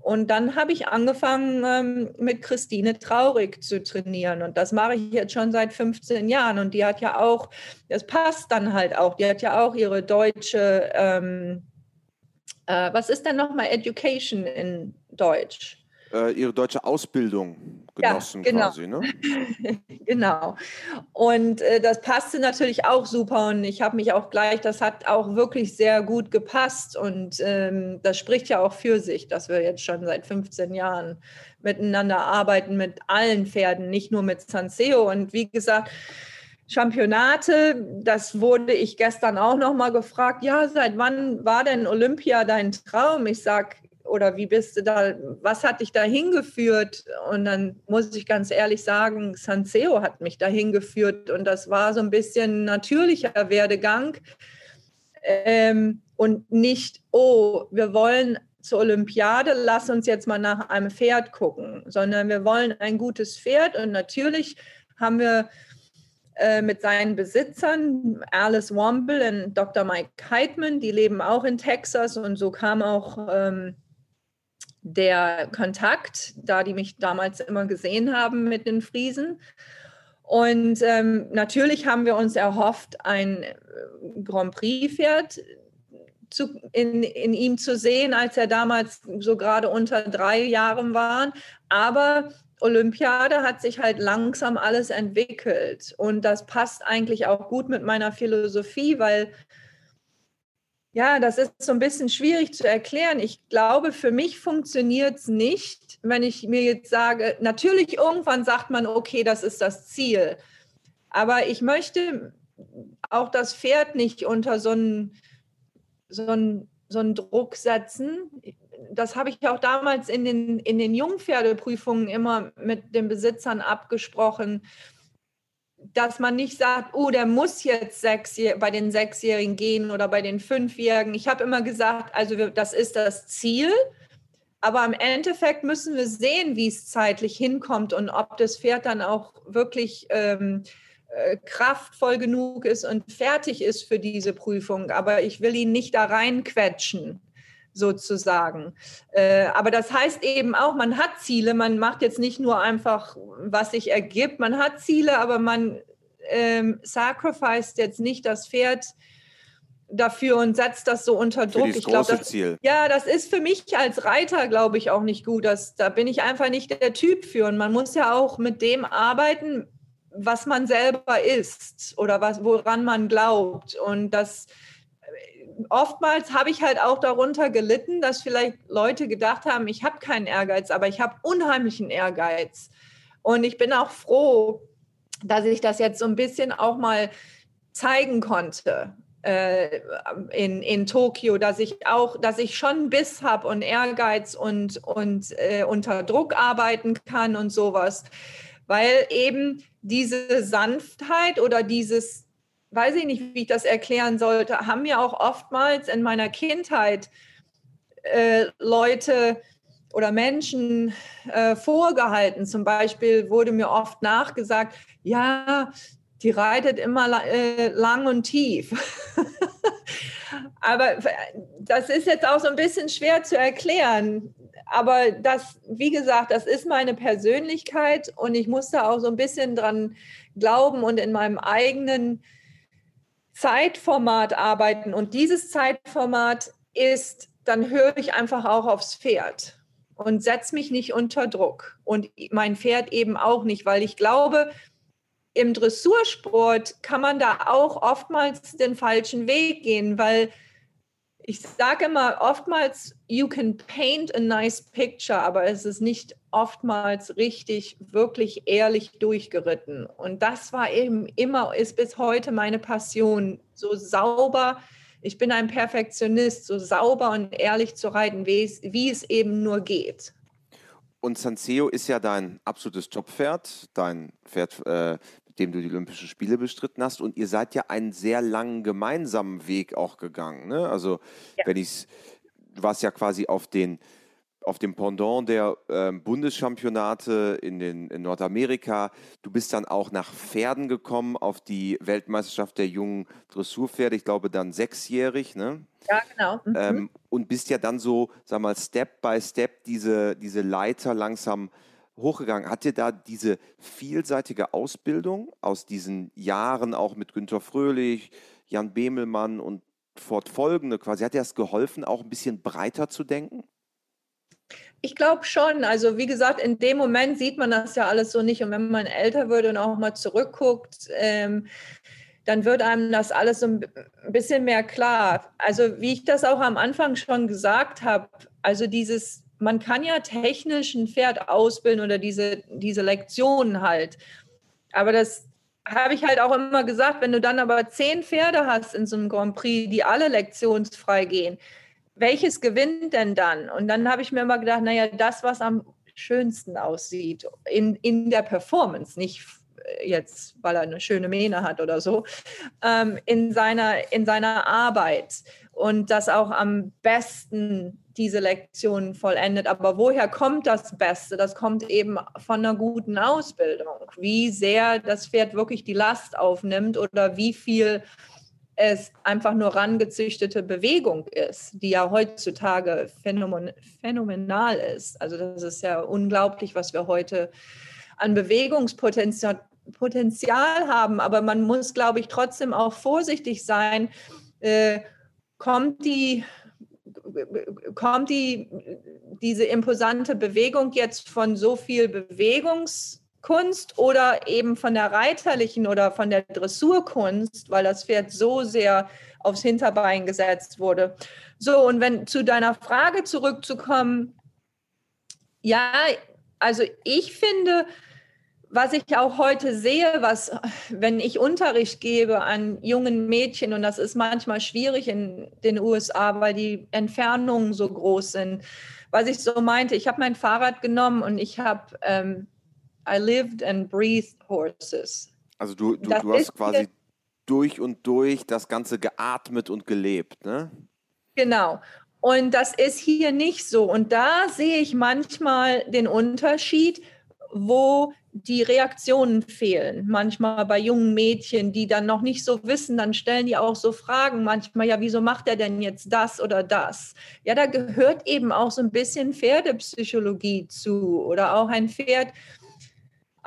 und dann habe ich angefangen, ähm, mit Christine Traurig zu trainieren. Und das mache ich jetzt schon seit 15 Jahren. Und die hat ja auch, das passt dann halt auch, die hat ja auch ihre deutsche, ähm, äh, was ist denn nochmal Education in Deutsch? Äh, ihre deutsche Ausbildung genossen ja, genau. quasi, ne? <laughs> genau. Und äh, das passte natürlich auch super und ich habe mich auch gleich, das hat auch wirklich sehr gut gepasst und ähm, das spricht ja auch für sich, dass wir jetzt schon seit 15 Jahren miteinander arbeiten mit allen Pferden, nicht nur mit Sanseo und wie gesagt, Championate, das wurde ich gestern auch noch mal gefragt. Ja, seit wann war denn Olympia dein Traum? Ich sage, oder wie bist du da, was hat dich da hingeführt? Und dann muss ich ganz ehrlich sagen, Sanseo hat mich da hingeführt und das war so ein bisschen natürlicher Werdegang ähm, und nicht, oh, wir wollen zur Olympiade, lass uns jetzt mal nach einem Pferd gucken, sondern wir wollen ein gutes Pferd und natürlich haben wir äh, mit seinen Besitzern, Alice Womble und Dr. Mike Heitman, die leben auch in Texas und so kam auch ähm, der Kontakt, da die mich damals immer gesehen haben mit den Friesen. Und ähm, natürlich haben wir uns erhofft, ein äh, Grand Prix-Pferd in, in ihm zu sehen, als er damals so gerade unter drei Jahren war. Aber Olympiade hat sich halt langsam alles entwickelt. Und das passt eigentlich auch gut mit meiner Philosophie, weil ja, das ist so ein bisschen schwierig zu erklären. Ich glaube, für mich funktioniert es nicht, wenn ich mir jetzt sage, natürlich irgendwann sagt man, okay, das ist das Ziel. Aber ich möchte auch das Pferd nicht unter so einen, so einen, so einen Druck setzen. Das habe ich auch damals in den, in den Jungpferdeprüfungen immer mit den Besitzern abgesprochen dass man nicht sagt, oh, der muss jetzt sechs, bei den Sechsjährigen gehen oder bei den Fünfjährigen. Ich habe immer gesagt, also wir, das ist das Ziel, aber im Endeffekt müssen wir sehen, wie es zeitlich hinkommt und ob das Pferd dann auch wirklich ähm, äh, kraftvoll genug ist und fertig ist für diese Prüfung. Aber ich will ihn nicht da reinquetschen sozusagen. Äh, aber das heißt eben auch, man hat Ziele, man macht jetzt nicht nur einfach, was sich ergibt, man hat Ziele, aber man ähm, sacrificed jetzt nicht das Pferd dafür und setzt das so unter Druck. ich glaube, ja, das ist für mich als Reiter, glaube ich, auch nicht gut. Das, da bin ich einfach nicht der Typ für. Und man muss ja auch mit dem arbeiten, was man selber ist oder was, woran man glaubt. Und das oftmals habe ich halt auch darunter gelitten, dass vielleicht Leute gedacht haben, ich habe keinen Ehrgeiz, aber ich habe unheimlichen Ehrgeiz. Und ich bin auch froh, dass ich das jetzt so ein bisschen auch mal zeigen konnte äh, in, in Tokio, dass ich auch, dass ich schon Biss habe und Ehrgeiz und, und äh, unter Druck arbeiten kann und sowas. Weil eben diese Sanftheit oder dieses weiß ich nicht, wie ich das erklären sollte, haben mir auch oftmals in meiner Kindheit äh, Leute oder Menschen äh, vorgehalten. Zum Beispiel wurde mir oft nachgesagt, ja, die reitet immer äh, lang und tief. <laughs> Aber das ist jetzt auch so ein bisschen schwer zu erklären. Aber das, wie gesagt, das ist meine Persönlichkeit und ich musste auch so ein bisschen dran glauben und in meinem eigenen Zeitformat arbeiten. Und dieses Zeitformat ist, dann höre ich einfach auch aufs Pferd und setze mich nicht unter Druck. Und mein Pferd eben auch nicht, weil ich glaube, im Dressursport kann man da auch oftmals den falschen Weg gehen, weil ich sage immer, oftmals, you can paint a nice picture, aber es ist nicht oftmals richtig, wirklich ehrlich durchgeritten. Und das war eben immer, ist bis heute meine Passion, so sauber. Ich bin ein Perfektionist, so sauber und ehrlich zu reiten, wie es, wie es eben nur geht. Und Sanseo ist ja dein absolutes Jobpferd, dein Pferd, äh, mit dem du die Olympischen Spiele bestritten hast. Und ihr seid ja einen sehr langen gemeinsamen Weg auch gegangen. Ne? Also, ja. wenn ich es, du warst ja quasi auf den auf dem Pendant der äh, Bundeschampionate in, den, in Nordamerika. Du bist dann auch nach Pferden gekommen auf die Weltmeisterschaft der jungen Dressurpferde, ich glaube dann sechsjährig, ne? Ja, genau. Mhm. Ähm, und bist ja dann so, sag mal, Step by Step diese, diese Leiter langsam hochgegangen. Hat dir da diese vielseitige Ausbildung aus diesen Jahren auch mit Günter Fröhlich, Jan Bemelmann und fortfolgende quasi, hat dir das geholfen, auch ein bisschen breiter zu denken? Ich glaube schon. Also wie gesagt, in dem Moment sieht man das ja alles so nicht. Und wenn man älter wird und auch mal zurückguckt, ähm, dann wird einem das alles so ein bisschen mehr klar. Also wie ich das auch am Anfang schon gesagt habe, also dieses, man kann ja technisch ein Pferd ausbilden oder diese, diese Lektionen halt. Aber das habe ich halt auch immer gesagt, wenn du dann aber zehn Pferde hast in so einem Grand Prix, die alle lektionsfrei gehen, welches gewinnt denn dann? Und dann habe ich mir immer gedacht, naja, das, was am schönsten aussieht in, in der Performance, nicht jetzt, weil er eine schöne Mähne hat oder so, ähm, in, seiner, in seiner Arbeit und das auch am besten diese Lektionen vollendet. Aber woher kommt das Beste? Das kommt eben von einer guten Ausbildung. Wie sehr das Pferd wirklich die Last aufnimmt oder wie viel es einfach nur rangezüchtete Bewegung ist, die ja heutzutage phänomen phänomenal ist. Also das ist ja unglaublich, was wir heute an Bewegungspotenzial Potenzial haben. Aber man muss, glaube ich, trotzdem auch vorsichtig sein. Äh, kommt die kommt die, diese imposante Bewegung jetzt von so viel Bewegungs Kunst oder eben von der reiterlichen oder von der Dressurkunst, weil das Pferd so sehr aufs Hinterbein gesetzt wurde. So, und wenn zu deiner Frage zurückzukommen, ja, also ich finde, was ich auch heute sehe, was, wenn ich Unterricht gebe an jungen Mädchen, und das ist manchmal schwierig in den USA, weil die Entfernungen so groß sind, was ich so meinte, ich habe mein Fahrrad genommen und ich habe ähm, I lived and breathed horses. Also du, du, du hast quasi durch und durch das Ganze geatmet und gelebt, ne? Genau. Und das ist hier nicht so. Und da sehe ich manchmal den Unterschied, wo die Reaktionen fehlen. Manchmal bei jungen Mädchen, die dann noch nicht so wissen, dann stellen die auch so Fragen manchmal, ja, wieso macht er denn jetzt das oder das? Ja, da gehört eben auch so ein bisschen Pferdepsychologie zu oder auch ein Pferd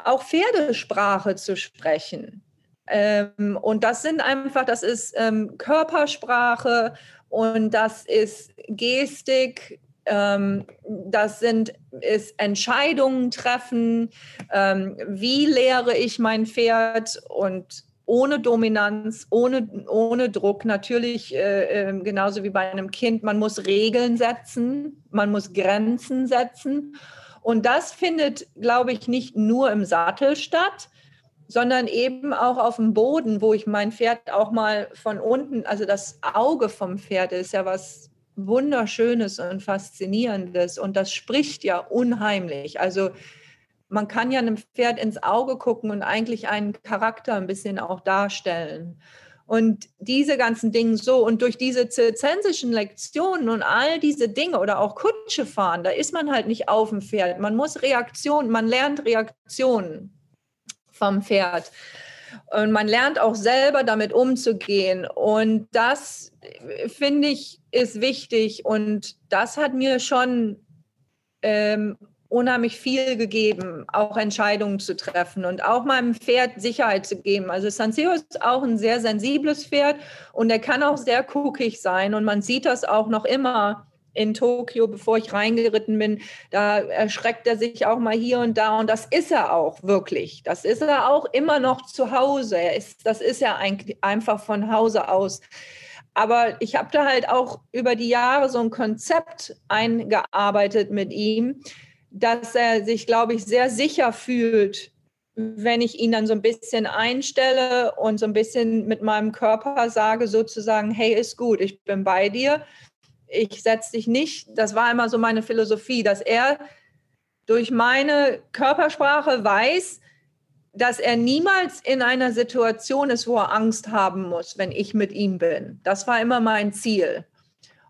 auch Pferdesprache zu sprechen. Ähm, und das sind einfach, das ist ähm, Körpersprache und das ist Gestik, ähm, das sind ist Entscheidungen treffen. Ähm, wie lehre ich mein Pferd und ohne Dominanz, ohne, ohne Druck, natürlich äh, äh, genauso wie bei einem Kind, man muss Regeln setzen, man muss Grenzen setzen. Und das findet, glaube ich, nicht nur im Sattel statt, sondern eben auch auf dem Boden, wo ich mein Pferd auch mal von unten, also das Auge vom Pferd ist ja was Wunderschönes und Faszinierendes und das spricht ja unheimlich. Also man kann ja einem Pferd ins Auge gucken und eigentlich einen Charakter ein bisschen auch darstellen. Und diese ganzen Dinge so und durch diese zirzensischen Lektionen und all diese Dinge oder auch Kutsche fahren, da ist man halt nicht auf dem Pferd. Man muss Reaktionen, man lernt Reaktionen vom Pferd. Und man lernt auch selber damit umzugehen. Und das, finde ich, ist wichtig. Und das hat mir schon ähm, unheimlich viel gegeben, auch Entscheidungen zu treffen und auch meinem Pferd Sicherheit zu geben. Also Sanseo ist auch ein sehr sensibles Pferd und er kann auch sehr guckig sein und man sieht das auch noch immer in Tokio, bevor ich reingeritten bin, da erschreckt er sich auch mal hier und da und das ist er auch wirklich. Das ist er auch immer noch zu Hause. Er ist, das ist er einfach von Hause aus. Aber ich habe da halt auch über die Jahre so ein Konzept eingearbeitet mit ihm, dass er sich, glaube ich, sehr sicher fühlt, wenn ich ihn dann so ein bisschen einstelle und so ein bisschen mit meinem Körper sage, sozusagen, hey, ist gut, ich bin bei dir, ich setze dich nicht. Das war immer so meine Philosophie, dass er durch meine Körpersprache weiß, dass er niemals in einer Situation ist, wo er Angst haben muss, wenn ich mit ihm bin. Das war immer mein Ziel.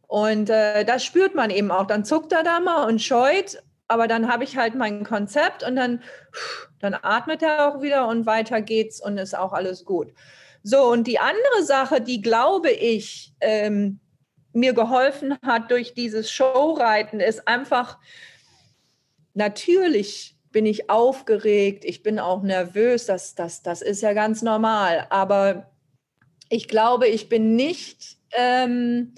Und äh, das spürt man eben auch. Dann zuckt er da mal und scheut aber dann habe ich halt mein Konzept und dann, dann atmet er auch wieder und weiter geht's und ist auch alles gut. So, und die andere Sache, die glaube ich ähm, mir geholfen hat durch dieses Showreiten, ist einfach, natürlich bin ich aufgeregt, ich bin auch nervös, das, das, das ist ja ganz normal, aber ich glaube, ich bin nicht... Ähm,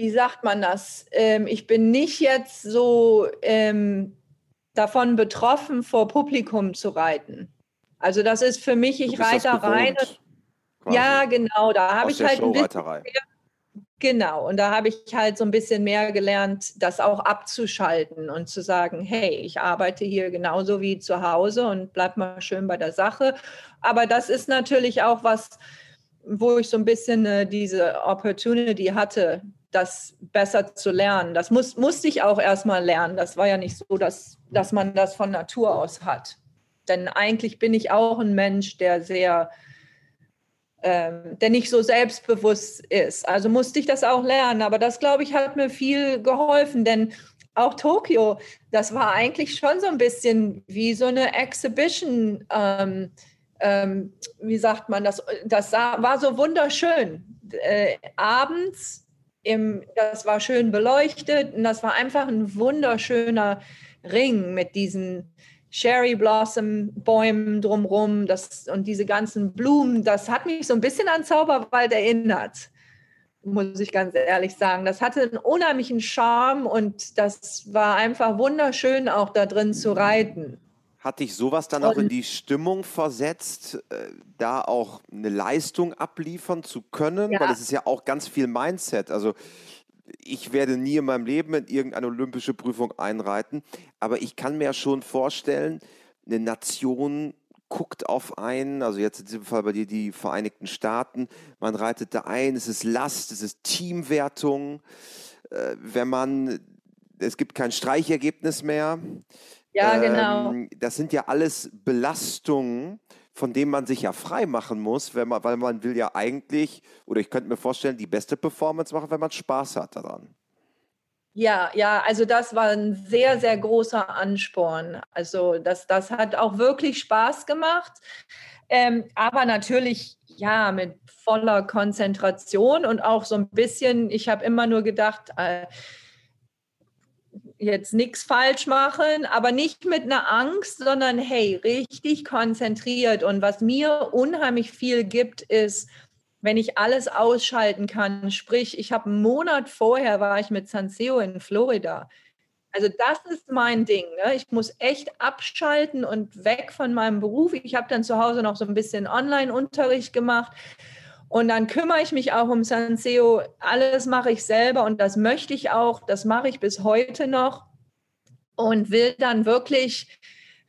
wie sagt man das? Ähm, ich bin nicht jetzt so ähm, davon betroffen, vor Publikum zu reiten. Also das ist für mich, ich reite da rein. ja, genau, da habe ich halt ein bisschen mehr, Genau, und da habe ich halt so ein bisschen mehr gelernt, das auch abzuschalten und zu sagen, hey, ich arbeite hier genauso wie zu Hause und bleib mal schön bei der Sache. Aber das ist natürlich auch was, wo ich so ein bisschen äh, diese Opportunity hatte, das besser zu lernen. Das muss, musste ich auch erstmal lernen. Das war ja nicht so, dass, dass man das von Natur aus hat. Denn eigentlich bin ich auch ein Mensch, der sehr, ähm, der nicht so selbstbewusst ist. Also musste ich das auch lernen. Aber das, glaube ich, hat mir viel geholfen. Denn auch Tokio, das war eigentlich schon so ein bisschen wie so eine Exhibition. Ähm, ähm, wie sagt man das? Das war so wunderschön. Äh, abends im, das war schön beleuchtet und das war einfach ein wunderschöner Ring mit diesen Cherry Blossom Bäumen drumherum das, und diese ganzen Blumen. Das hat mich so ein bisschen an Zauberwald erinnert, muss ich ganz ehrlich sagen. Das hatte einen unheimlichen Charme und das war einfach wunderschön, auch da drin zu reiten. Hat dich sowas dann auch in die Stimmung versetzt, äh, da auch eine Leistung abliefern zu können? Ja. Weil es ist ja auch ganz viel Mindset. Also ich werde nie in meinem Leben in irgendeine olympische Prüfung einreiten, aber ich kann mir ja schon vorstellen, eine Nation guckt auf einen, also jetzt in diesem Fall bei dir die Vereinigten Staaten, man reitet da ein, es ist Last, es ist Teamwertung, äh, wenn man, es gibt kein Streichergebnis mehr, ja, genau. Ähm, das sind ja alles Belastungen, von denen man sich ja frei machen muss, wenn man, weil man will ja eigentlich, oder ich könnte mir vorstellen, die beste Performance machen, wenn man Spaß hat daran. Ja, ja, also das war ein sehr, sehr großer Ansporn. Also das, das hat auch wirklich Spaß gemacht. Ähm, aber natürlich, ja, mit voller Konzentration und auch so ein bisschen, ich habe immer nur gedacht, äh, jetzt nichts falsch machen, aber nicht mit einer Angst, sondern hey, richtig konzentriert. Und was mir unheimlich viel gibt, ist, wenn ich alles ausschalten kann, sprich, ich habe einen Monat vorher war ich mit Sanseo in Florida. Also das ist mein Ding. Ne? Ich muss echt abschalten und weg von meinem Beruf. Ich habe dann zu Hause noch so ein bisschen Online-Unterricht gemacht und dann kümmere ich mich auch um Sanseo. Alles mache ich selber und das möchte ich auch. Das mache ich bis heute noch und will dann wirklich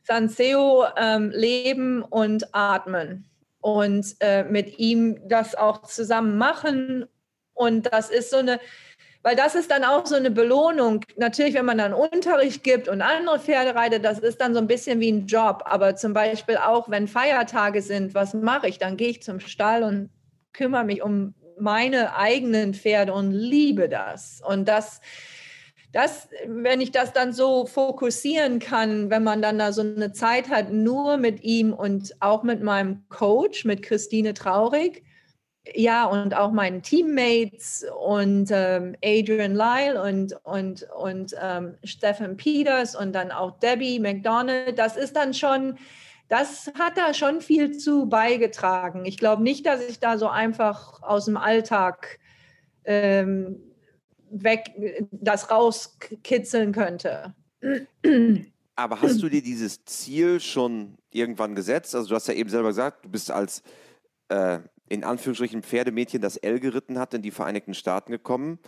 Sanseo ähm, leben und atmen und äh, mit ihm das auch zusammen machen. Und das ist so eine, weil das ist dann auch so eine Belohnung. Natürlich, wenn man dann Unterricht gibt und andere Pferde reitet, das ist dann so ein bisschen wie ein Job. Aber zum Beispiel auch, wenn Feiertage sind, was mache ich? Dann gehe ich zum Stall und kümmere mich um meine eigenen Pferde und liebe das. Und das, das, wenn ich das dann so fokussieren kann, wenn man dann da so eine Zeit hat, nur mit ihm und auch mit meinem Coach, mit Christine Traurig, ja, und auch meinen Teammates und ähm, Adrian Lyle und, und, und ähm, Stephen Peters und dann auch Debbie McDonald, das ist dann schon, das hat da schon viel zu beigetragen. Ich glaube nicht, dass ich da so einfach aus dem Alltag ähm, weg das rauskitzeln könnte. Aber hast du dir dieses Ziel schon irgendwann gesetzt? Also du hast ja eben selber gesagt, du bist als äh, in Anführungsstrichen Pferdemädchen, das L geritten hat, in die Vereinigten Staaten gekommen.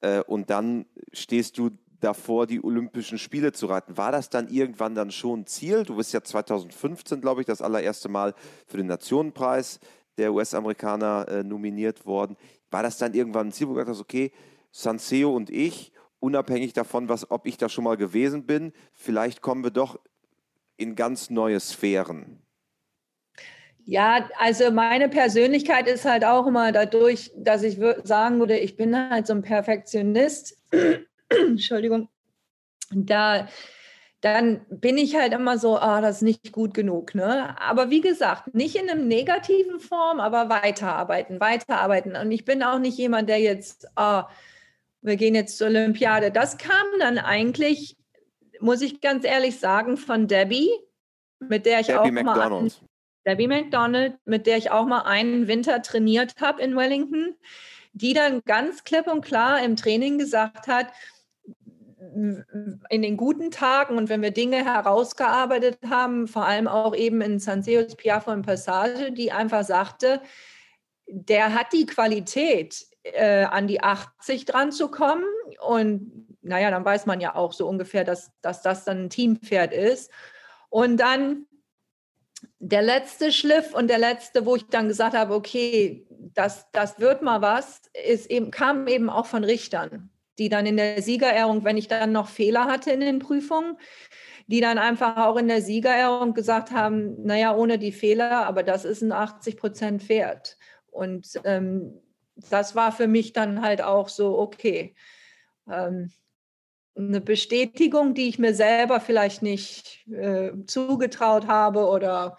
Äh, und dann stehst du davor, die Olympischen Spiele zu reiten. War das dann irgendwann dann schon Ziel? Du bist ja 2015, glaube ich, das allererste Mal für den Nationenpreis der US-Amerikaner äh, nominiert worden. War das dann irgendwann ein Ziel, wo du gesagt hast, okay, Sanseo und ich, unabhängig davon, was, ob ich da schon mal gewesen bin, vielleicht kommen wir doch in ganz neue Sphären? Ja, also meine Persönlichkeit ist halt auch immer dadurch, dass ich sagen würde, ich bin halt so ein Perfektionist. <clears throat> Entschuldigung. Da, dann bin ich halt immer so, ah, das ist nicht gut genug. Ne? Aber wie gesagt, nicht in einem negativen Form, aber weiterarbeiten, weiterarbeiten. Und ich bin auch nicht jemand, der jetzt, ah, wir gehen jetzt zur Olympiade. Das kam dann eigentlich, muss ich ganz ehrlich sagen, von Debbie, mit der ich Debbie auch McDonald. mal Debbie McDonald, mit der ich auch mal einen Winter trainiert habe in Wellington, die dann ganz klipp und klar im Training gesagt hat, in den guten Tagen und wenn wir Dinge herausgearbeitet haben, vor allem auch eben in Sanseos Piafo und Passage, die einfach sagte, der hat die Qualität, äh, an die 80 dran zu kommen. Und naja, dann weiß man ja auch so ungefähr, dass, dass das dann ein Teampferd ist. Und dann der letzte Schliff und der letzte, wo ich dann gesagt habe, okay, das, das wird mal was, ist eben, kam eben auch von Richtern, die dann in der Siegerehrung, wenn ich dann noch Fehler hatte in den Prüfungen, die dann einfach auch in der Siegerehrung gesagt haben, naja, ohne die Fehler, aber das ist ein 80 Prozent Pferd. Und ähm, das war für mich dann halt auch so, okay, ähm, eine Bestätigung, die ich mir selber vielleicht nicht äh, zugetraut habe oder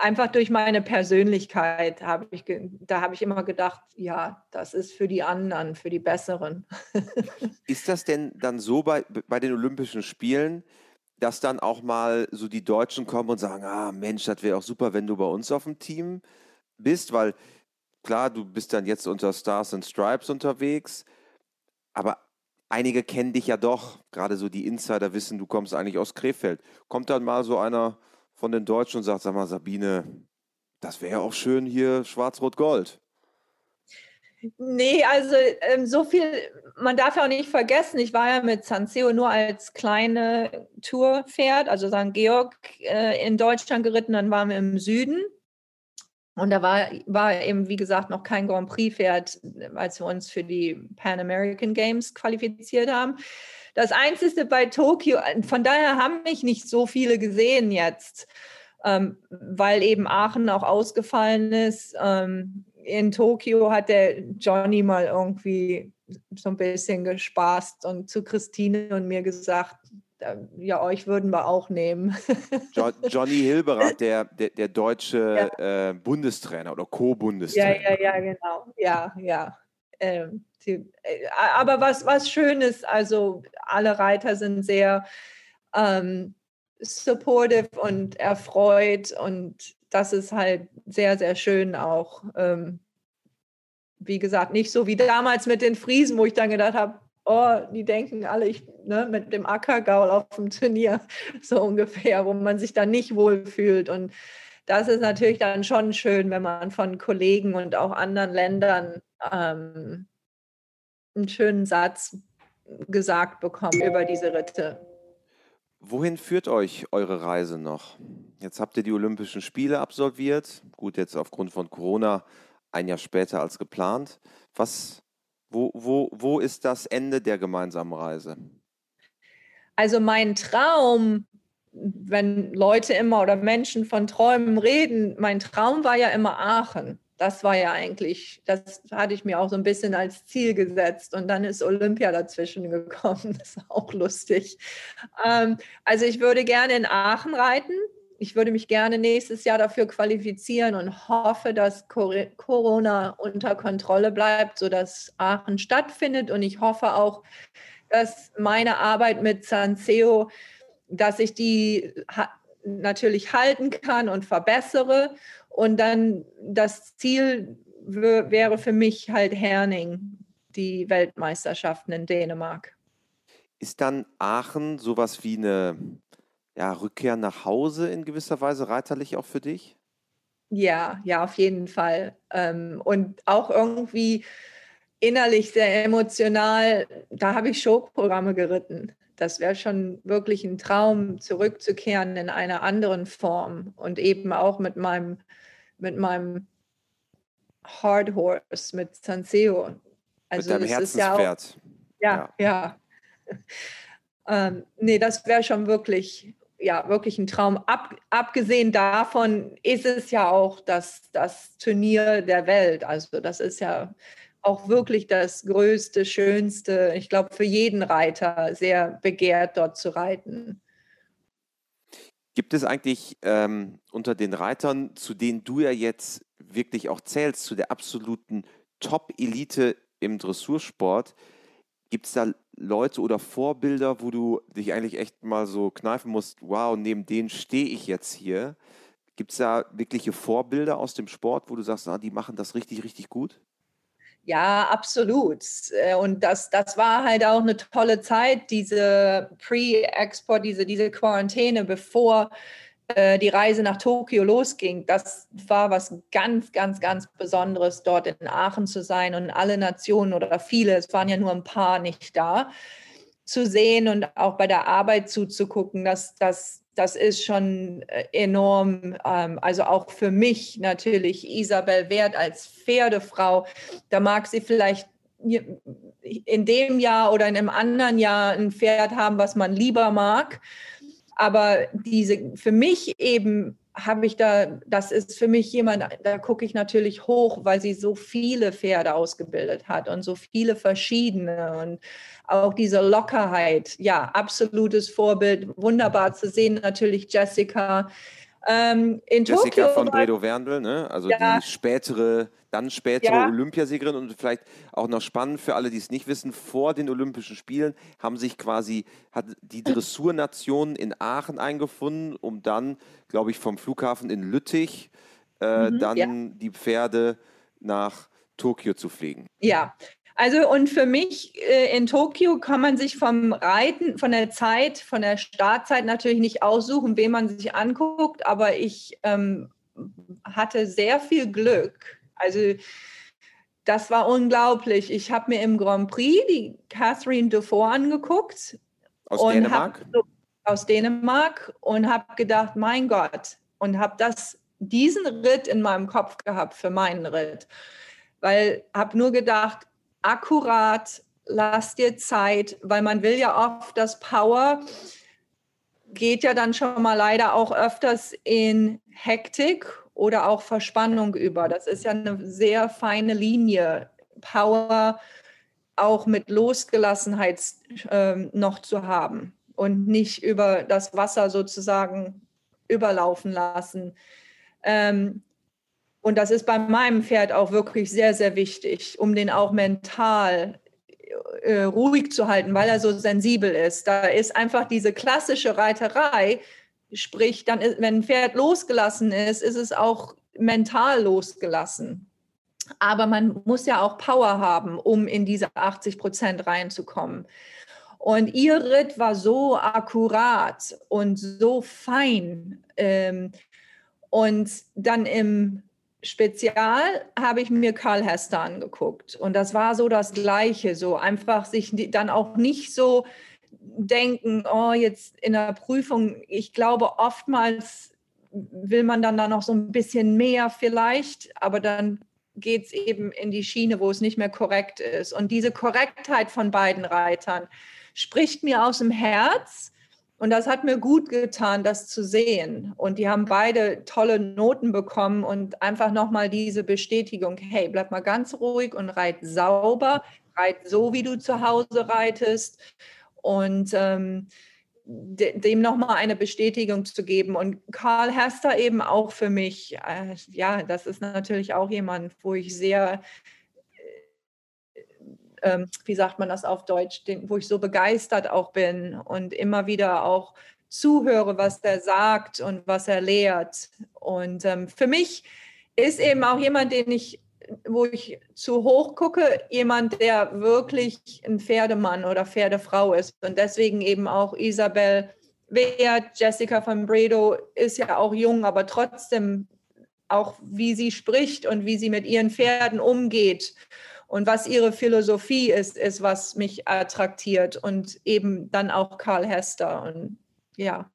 einfach durch meine Persönlichkeit habe ich, da habe ich immer gedacht, ja, das ist für die anderen, für die Besseren. <laughs> ist das denn dann so bei, bei den Olympischen Spielen, dass dann auch mal so die Deutschen kommen und sagen, ah Mensch, das wäre auch super, wenn du bei uns auf dem Team bist, weil klar, du bist dann jetzt unter Stars and Stripes unterwegs, aber einige kennen dich ja doch, gerade so die Insider wissen, du kommst eigentlich aus Krefeld. Kommt dann mal so einer von den Deutschen und sagt, sag mal, Sabine, das wäre ja auch schön hier Schwarz-Rot-Gold. Nee, also ähm, so viel, man darf ja auch nicht vergessen, ich war ja mit Sanseo nur als kleine Tourpferd, also St. Georg äh, in Deutschland geritten, dann waren wir im Süden und da war, war eben, wie gesagt, noch kein Grand Prix-Pferd, als wir uns für die Pan American Games qualifiziert haben. Das Einzige bei Tokio, von daher haben mich nicht so viele gesehen jetzt, ähm, weil eben Aachen auch ausgefallen ist. Ähm, in Tokio hat der Johnny mal irgendwie so ein bisschen gespaßt und zu Christine und mir gesagt, ja, euch würden wir auch nehmen. <laughs> Johnny Hilberath, der, der, der deutsche ja. äh, Bundestrainer oder Co-Bundestrainer. Ja, ja, ja, genau. Ja, ja. Ähm, die, äh, aber was, was schön ist, also alle Reiter sind sehr ähm, supportive und erfreut und das ist halt sehr, sehr schön auch. Ähm, wie gesagt, nicht so wie damals mit den Friesen, wo ich dann gedacht habe, oh, die denken alle, ich ne, mit dem Ackergaul auf dem Turnier, <laughs> so ungefähr, wo man sich dann nicht wohlfühlt. Und das ist natürlich dann schon schön, wenn man von Kollegen und auch anderen Ländern ähm, einen schönen Satz gesagt bekommt über diese Ritte. Wohin führt euch eure Reise noch? Jetzt habt ihr die Olympischen Spiele absolviert. Gut, jetzt aufgrund von Corona ein Jahr später als geplant. Was Wo, wo, wo ist das Ende der gemeinsamen Reise? Also mein Traum, wenn Leute immer oder Menschen von Träumen reden, mein Traum war ja immer Aachen. Das war ja eigentlich, das hatte ich mir auch so ein bisschen als Ziel gesetzt. Und dann ist Olympia dazwischen gekommen. <laughs> Das ist auch lustig. Ähm, also ich würde gerne in Aachen reiten ich würde mich gerne nächstes Jahr dafür qualifizieren und hoffe, dass Corona unter Kontrolle bleibt, sodass Aachen stattfindet. Und ich hoffe auch, dass meine Arbeit mit Sanseo, dass ich die natürlich halten kann und verbessere. Und dann das Ziel wäre für mich halt Herning, die Weltmeisterschaften in Dänemark. Ist dann Aachen sowas wie eine ja, Rückkehr nach Hause in gewisser Weise reiterlich auch für dich? Ja, ja, auf jeden Fall. Ähm, und auch irgendwie innerlich sehr emotional. Da habe ich Showprogramme geritten. Das wäre schon wirklich ein Traum, zurückzukehren in einer anderen Form und eben auch mit meinem, mit meinem Hard Horse, mit Sanseo. Also mit deinem Herzenspferd. Ja, ja. ja. <laughs> ähm, nee, das wäre schon wirklich ja wirklich ein Traum. Ab, abgesehen davon ist es ja auch das, das Turnier der Welt. Also das ist ja auch wirklich das größte, schönste, ich glaube, für jeden Reiter sehr begehrt, dort zu reiten. Gibt es eigentlich ähm, unter den Reitern, zu denen du ja jetzt wirklich auch zählst, zu der absoluten Top-Elite im Dressursport, Gibt es da Leute oder Vorbilder, wo du dich eigentlich echt mal so kneifen musst, wow, neben denen stehe ich jetzt hier? Gibt es da wirkliche Vorbilder aus dem Sport, wo du sagst, ah, die machen das richtig, richtig gut? Ja, absolut. Äh, und das, das war halt auch eine tolle Zeit, diese Pre-Export, diese, diese Quarantäne, bevor äh, die Reise nach Tokio losging, das war was ganz, ganz, ganz Besonderes, dort in Aachen zu sein und alle Nationen oder viele, es waren ja nur ein paar nicht da, zu sehen und auch bei der Arbeit zuzugucken, das, das, das ist schon äh, enorm. Ähm, also auch für mich natürlich, Isabel Wert als Pferdefrau, da mag sie vielleicht in dem Jahr oder in einem anderen Jahr ein Pferd haben, was man lieber mag. Aber diese, für mich eben habe ich da, das ist für mich jemand, da gucke ich natürlich hoch, weil sie so viele Pferde ausgebildet hat und so viele verschiedene und auch diese Lockerheit, ja, absolutes Vorbild, wunderbar zu sehen, natürlich Jessica. Ähm, in Jessica Tokio von Bredow Werndl, ne? also ja, die spätere dann spätere ja. Olympiasiegerin und vielleicht auch noch spannend für alle, die es nicht wissen, vor den Olympischen Spielen haben sich quasi, hat die Dressurnation in Aachen eingefunden, um dann, glaube ich, vom Flughafen in Lüttich äh, mhm, dann ja. die Pferde nach Tokio zu fliegen. Ja, also und für mich äh, in Tokio kann man sich vom Reiten, von der Zeit, von der Startzeit natürlich nicht aussuchen, wen man sich anguckt, aber ich ähm, hatte sehr viel Glück, also das war unglaublich. Ich habe mir im Grand Prix die Catherine Dufour angeguckt. Aus Dänemark? So, aus Dänemark und habe gedacht, mein Gott, und habe das diesen Ritt in meinem Kopf gehabt für meinen Ritt, weil habe nur gedacht, akkurat, lass dir Zeit, weil man will ja oft das Power geht ja dann schon mal leider auch öfters in Hektik oder auch Verspannung über. Das ist ja eine sehr feine Linie. Power auch mit Losgelassenheit äh, noch zu haben und nicht über das Wasser sozusagen überlaufen lassen. Ähm, und das ist bei meinem Pferd auch wirklich sehr, sehr wichtig, um den auch mental äh, ruhig zu halten, weil er so sensibel ist. Da ist einfach diese klassische Reiterei, Sprich, dann, ist, wenn ein Pferd losgelassen ist, ist es auch mental losgelassen. Aber man muss ja auch Power haben, um in diese 80 Prozent reinzukommen. Und ihr Ritt war so akkurat und so fein. Ähm, und dann im Spezial habe ich mir Karl Hester angeguckt. Und das war so das Gleiche, so einfach sich dann auch nicht so denken, oh, jetzt in der Prüfung, ich glaube, oftmals will man dann da noch so ein bisschen mehr vielleicht, aber dann geht es eben in die Schiene, wo es nicht mehr korrekt ist. Und diese Korrektheit von beiden Reitern spricht mir aus dem Herz. Und das hat mir gut getan, das zu sehen. Und die haben beide tolle Noten bekommen und einfach nochmal diese Bestätigung, hey, bleib mal ganz ruhig und reit sauber, reit so, wie du zu Hause reitest. Und ähm, dem nochmal eine Bestätigung zu geben. Und Karl Hester eben auch für mich, äh, ja, das ist natürlich auch jemand, wo ich sehr, äh, wie sagt man das auf Deutsch, den, wo ich so begeistert auch bin und immer wieder auch zuhöre, was der sagt und was er lehrt. Und ähm, für mich ist eben auch jemand, den ich wo ich zu hoch gucke, jemand, der wirklich ein Pferdemann oder Pferdefrau ist. Und deswegen eben auch Isabel Wert, Jessica von Bredow ist ja auch jung, aber trotzdem auch wie sie spricht und wie sie mit ihren Pferden umgeht und was ihre Philosophie ist, ist, was mich attraktiert und eben dann auch Karl Hester und ja.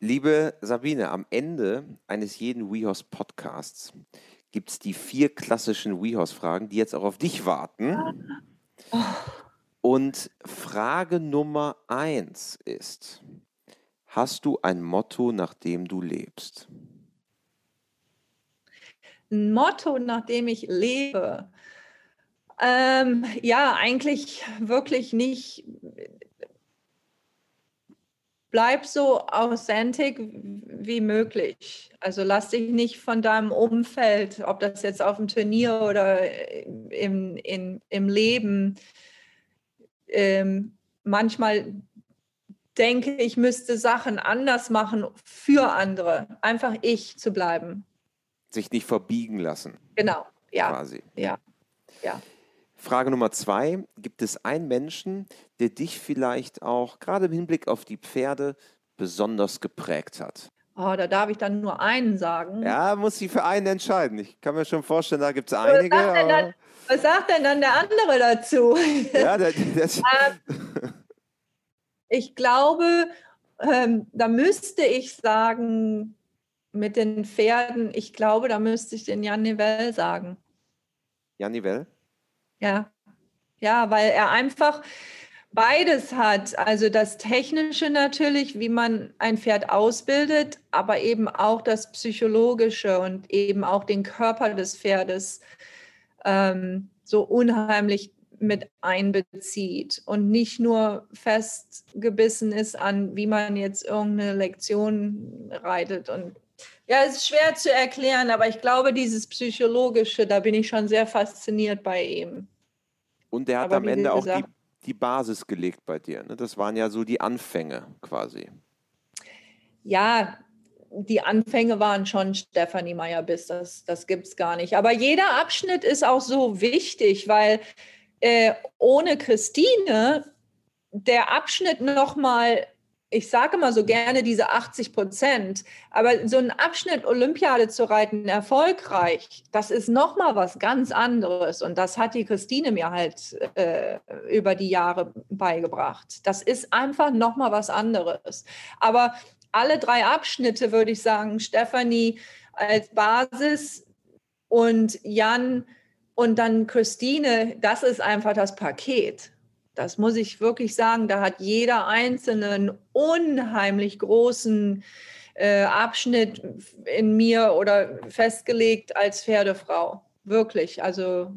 Liebe Sabine, am Ende eines jeden WeHorse Podcasts gibt es die vier klassischen WeHorse-Fragen, die jetzt auch auf dich warten. Und Frage Nummer eins ist: Hast du ein Motto, nach dem du lebst? Ein Motto, nach dem ich lebe. Ähm, ja, eigentlich wirklich nicht bleib so authentisch wie möglich. Also lass dich nicht von deinem Umfeld, ob das jetzt auf dem Turnier oder im, in, im Leben, ähm, manchmal denke ich, müsste Sachen anders machen für andere. Einfach ich zu bleiben. Sich nicht verbiegen lassen. Genau, ja. Quasi. Ja, ja. Frage Nummer zwei. Gibt es einen Menschen, der dich vielleicht auch gerade im Hinblick auf die Pferde besonders geprägt hat? Oh, da darf ich dann nur einen sagen. Ja, muss sie für einen entscheiden. Ich kann mir schon vorstellen, da gibt es einige. Was sagt, dann, was sagt, denn dann der andere dazu? <laughs> Ja, das, das ähm, ich glaube, ähm, da müsste ich sagen, mit den Pferden, ich glaube, da müsste ich den Jan Nivelle sagen. Jan Nivelle? Ja, ja, weil er einfach beides hat. Also das Technische natürlich, wie man ein Pferd ausbildet, aber eben auch das Psychologische und eben auch den Körper des Pferdes ähm, so unheimlich mit einbezieht und nicht nur festgebissen ist an, wie man jetzt irgendeine Lektion reitet. Und ja, es ist schwer zu erklären, aber ich glaube, dieses Psychologische, da bin ich schon sehr fasziniert bei ihm. Und der hat Aber am Ende auch die, die Basis gelegt bei dir. Ne? Das waren ja so die Anfänge quasi. Ja, die Anfänge waren schon Stefanie Meyer bis, das, das gibt es gar nicht. Aber jeder Abschnitt ist auch so wichtig, weil äh, ohne Christine der Abschnitt nochmal ich sage immer so gerne diese 80 Prozent, aber so einen Abschnitt Olympiade zu reiten, erfolgreich, das ist nochmal was ganz anderes. Und das hat die Christine mir halt äh, über die Jahre beigebracht. Das ist einfach nochmal was anderes. Aber alle drei Abschnitte würde ich sagen, Stefanie als Basis und Jan und dann Christine, das ist einfach das Paket. Das muss ich wirklich sagen. Da hat jeder Einzelne einen unheimlich großen äh, Abschnitt in mir oder festgelegt als Pferdefrau. Wirklich. Also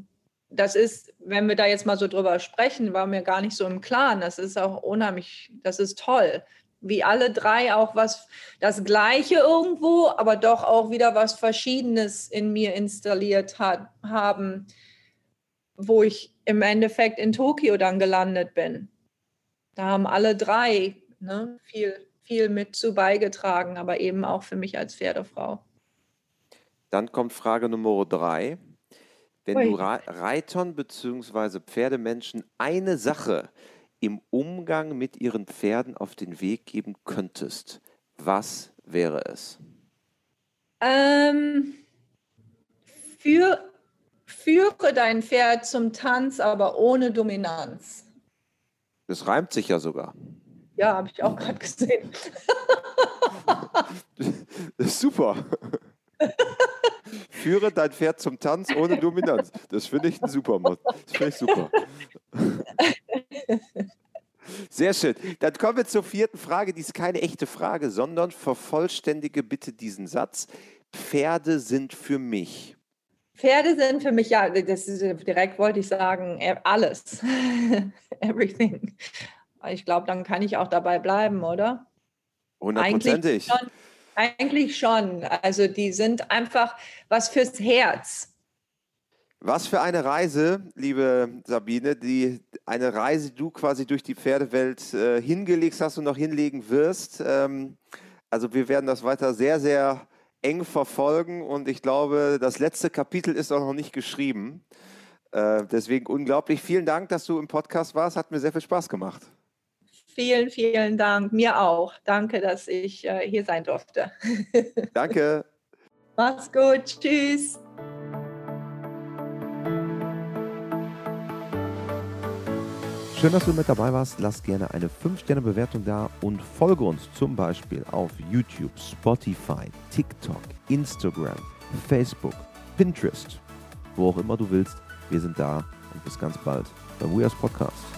das ist, wenn wir da jetzt mal so drüber sprechen, war mir gar nicht so im Klaren. Das ist auch unheimlich, das ist toll. Wie alle drei auch was, das Gleiche irgendwo, aber doch auch wieder was Verschiedenes in mir installiert hat, haben wo ich im Endeffekt in Tokio dann gelandet bin. Da haben alle drei ne, viel, viel mit zu beigetragen, aber eben auch für mich als Pferdefrau. Dann kommt Frage Nummer drei. Wenn Ui. du Reitern bzw. Pferdemenschen eine Sache im Umgang mit ihren Pferden auf den Weg geben könntest, was wäre es? Ähm, für Führe dein Pferd zum Tanz, aber ohne Dominanz. Das reimt sich ja sogar. Ja, habe ich auch gerade gesehen. das ist super. Führe dein Pferd zum Tanz ohne Dominanz. Das finde ich ein super Mod. Das finde ich super. Sehr schön. Dann kommen wir zur vierten Frage. Die ist keine echte Frage, sondern vervollständige bitte diesen Satz. Pferde sind für mich. Pferde sind für mich, ja, das ist, direkt wollte ich sagen, e, alles. <laughs> Everything. Ich glaube, dann kann ich auch dabei bleiben, oder? Hundertprozentig. Eigentlich, eigentlich schon. Also die sind einfach was fürs Herz. Was für eine Reise, liebe Sabine, die eine Reise, die du quasi durch die Pferdewelt äh, hingelegt hast und noch hinlegen wirst. Ähm, also wir werden das weiter sehr, sehr eng verfolgen und ich glaube, das letzte Kapitel ist auch noch nicht geschrieben. Äh, deswegen unglaublich vielen Dank, dass du im Podcast warst. Hat mir sehr viel Spaß gemacht. Vielen, vielen Dank. Mir auch. Danke, dass ich äh, hier sein durfte. <laughs> Danke. Mach's gut. Tschüss. Schön, dass du mit dabei warst. Lass gerne eine 5-Sterne-Bewertung da und folge uns zum Beispiel auf YouTube, Spotify, TikTok, Instagram, Facebook, Pinterest, wo auch immer du willst. Wir sind da und bis ganz bald beim WeHouse Podcast.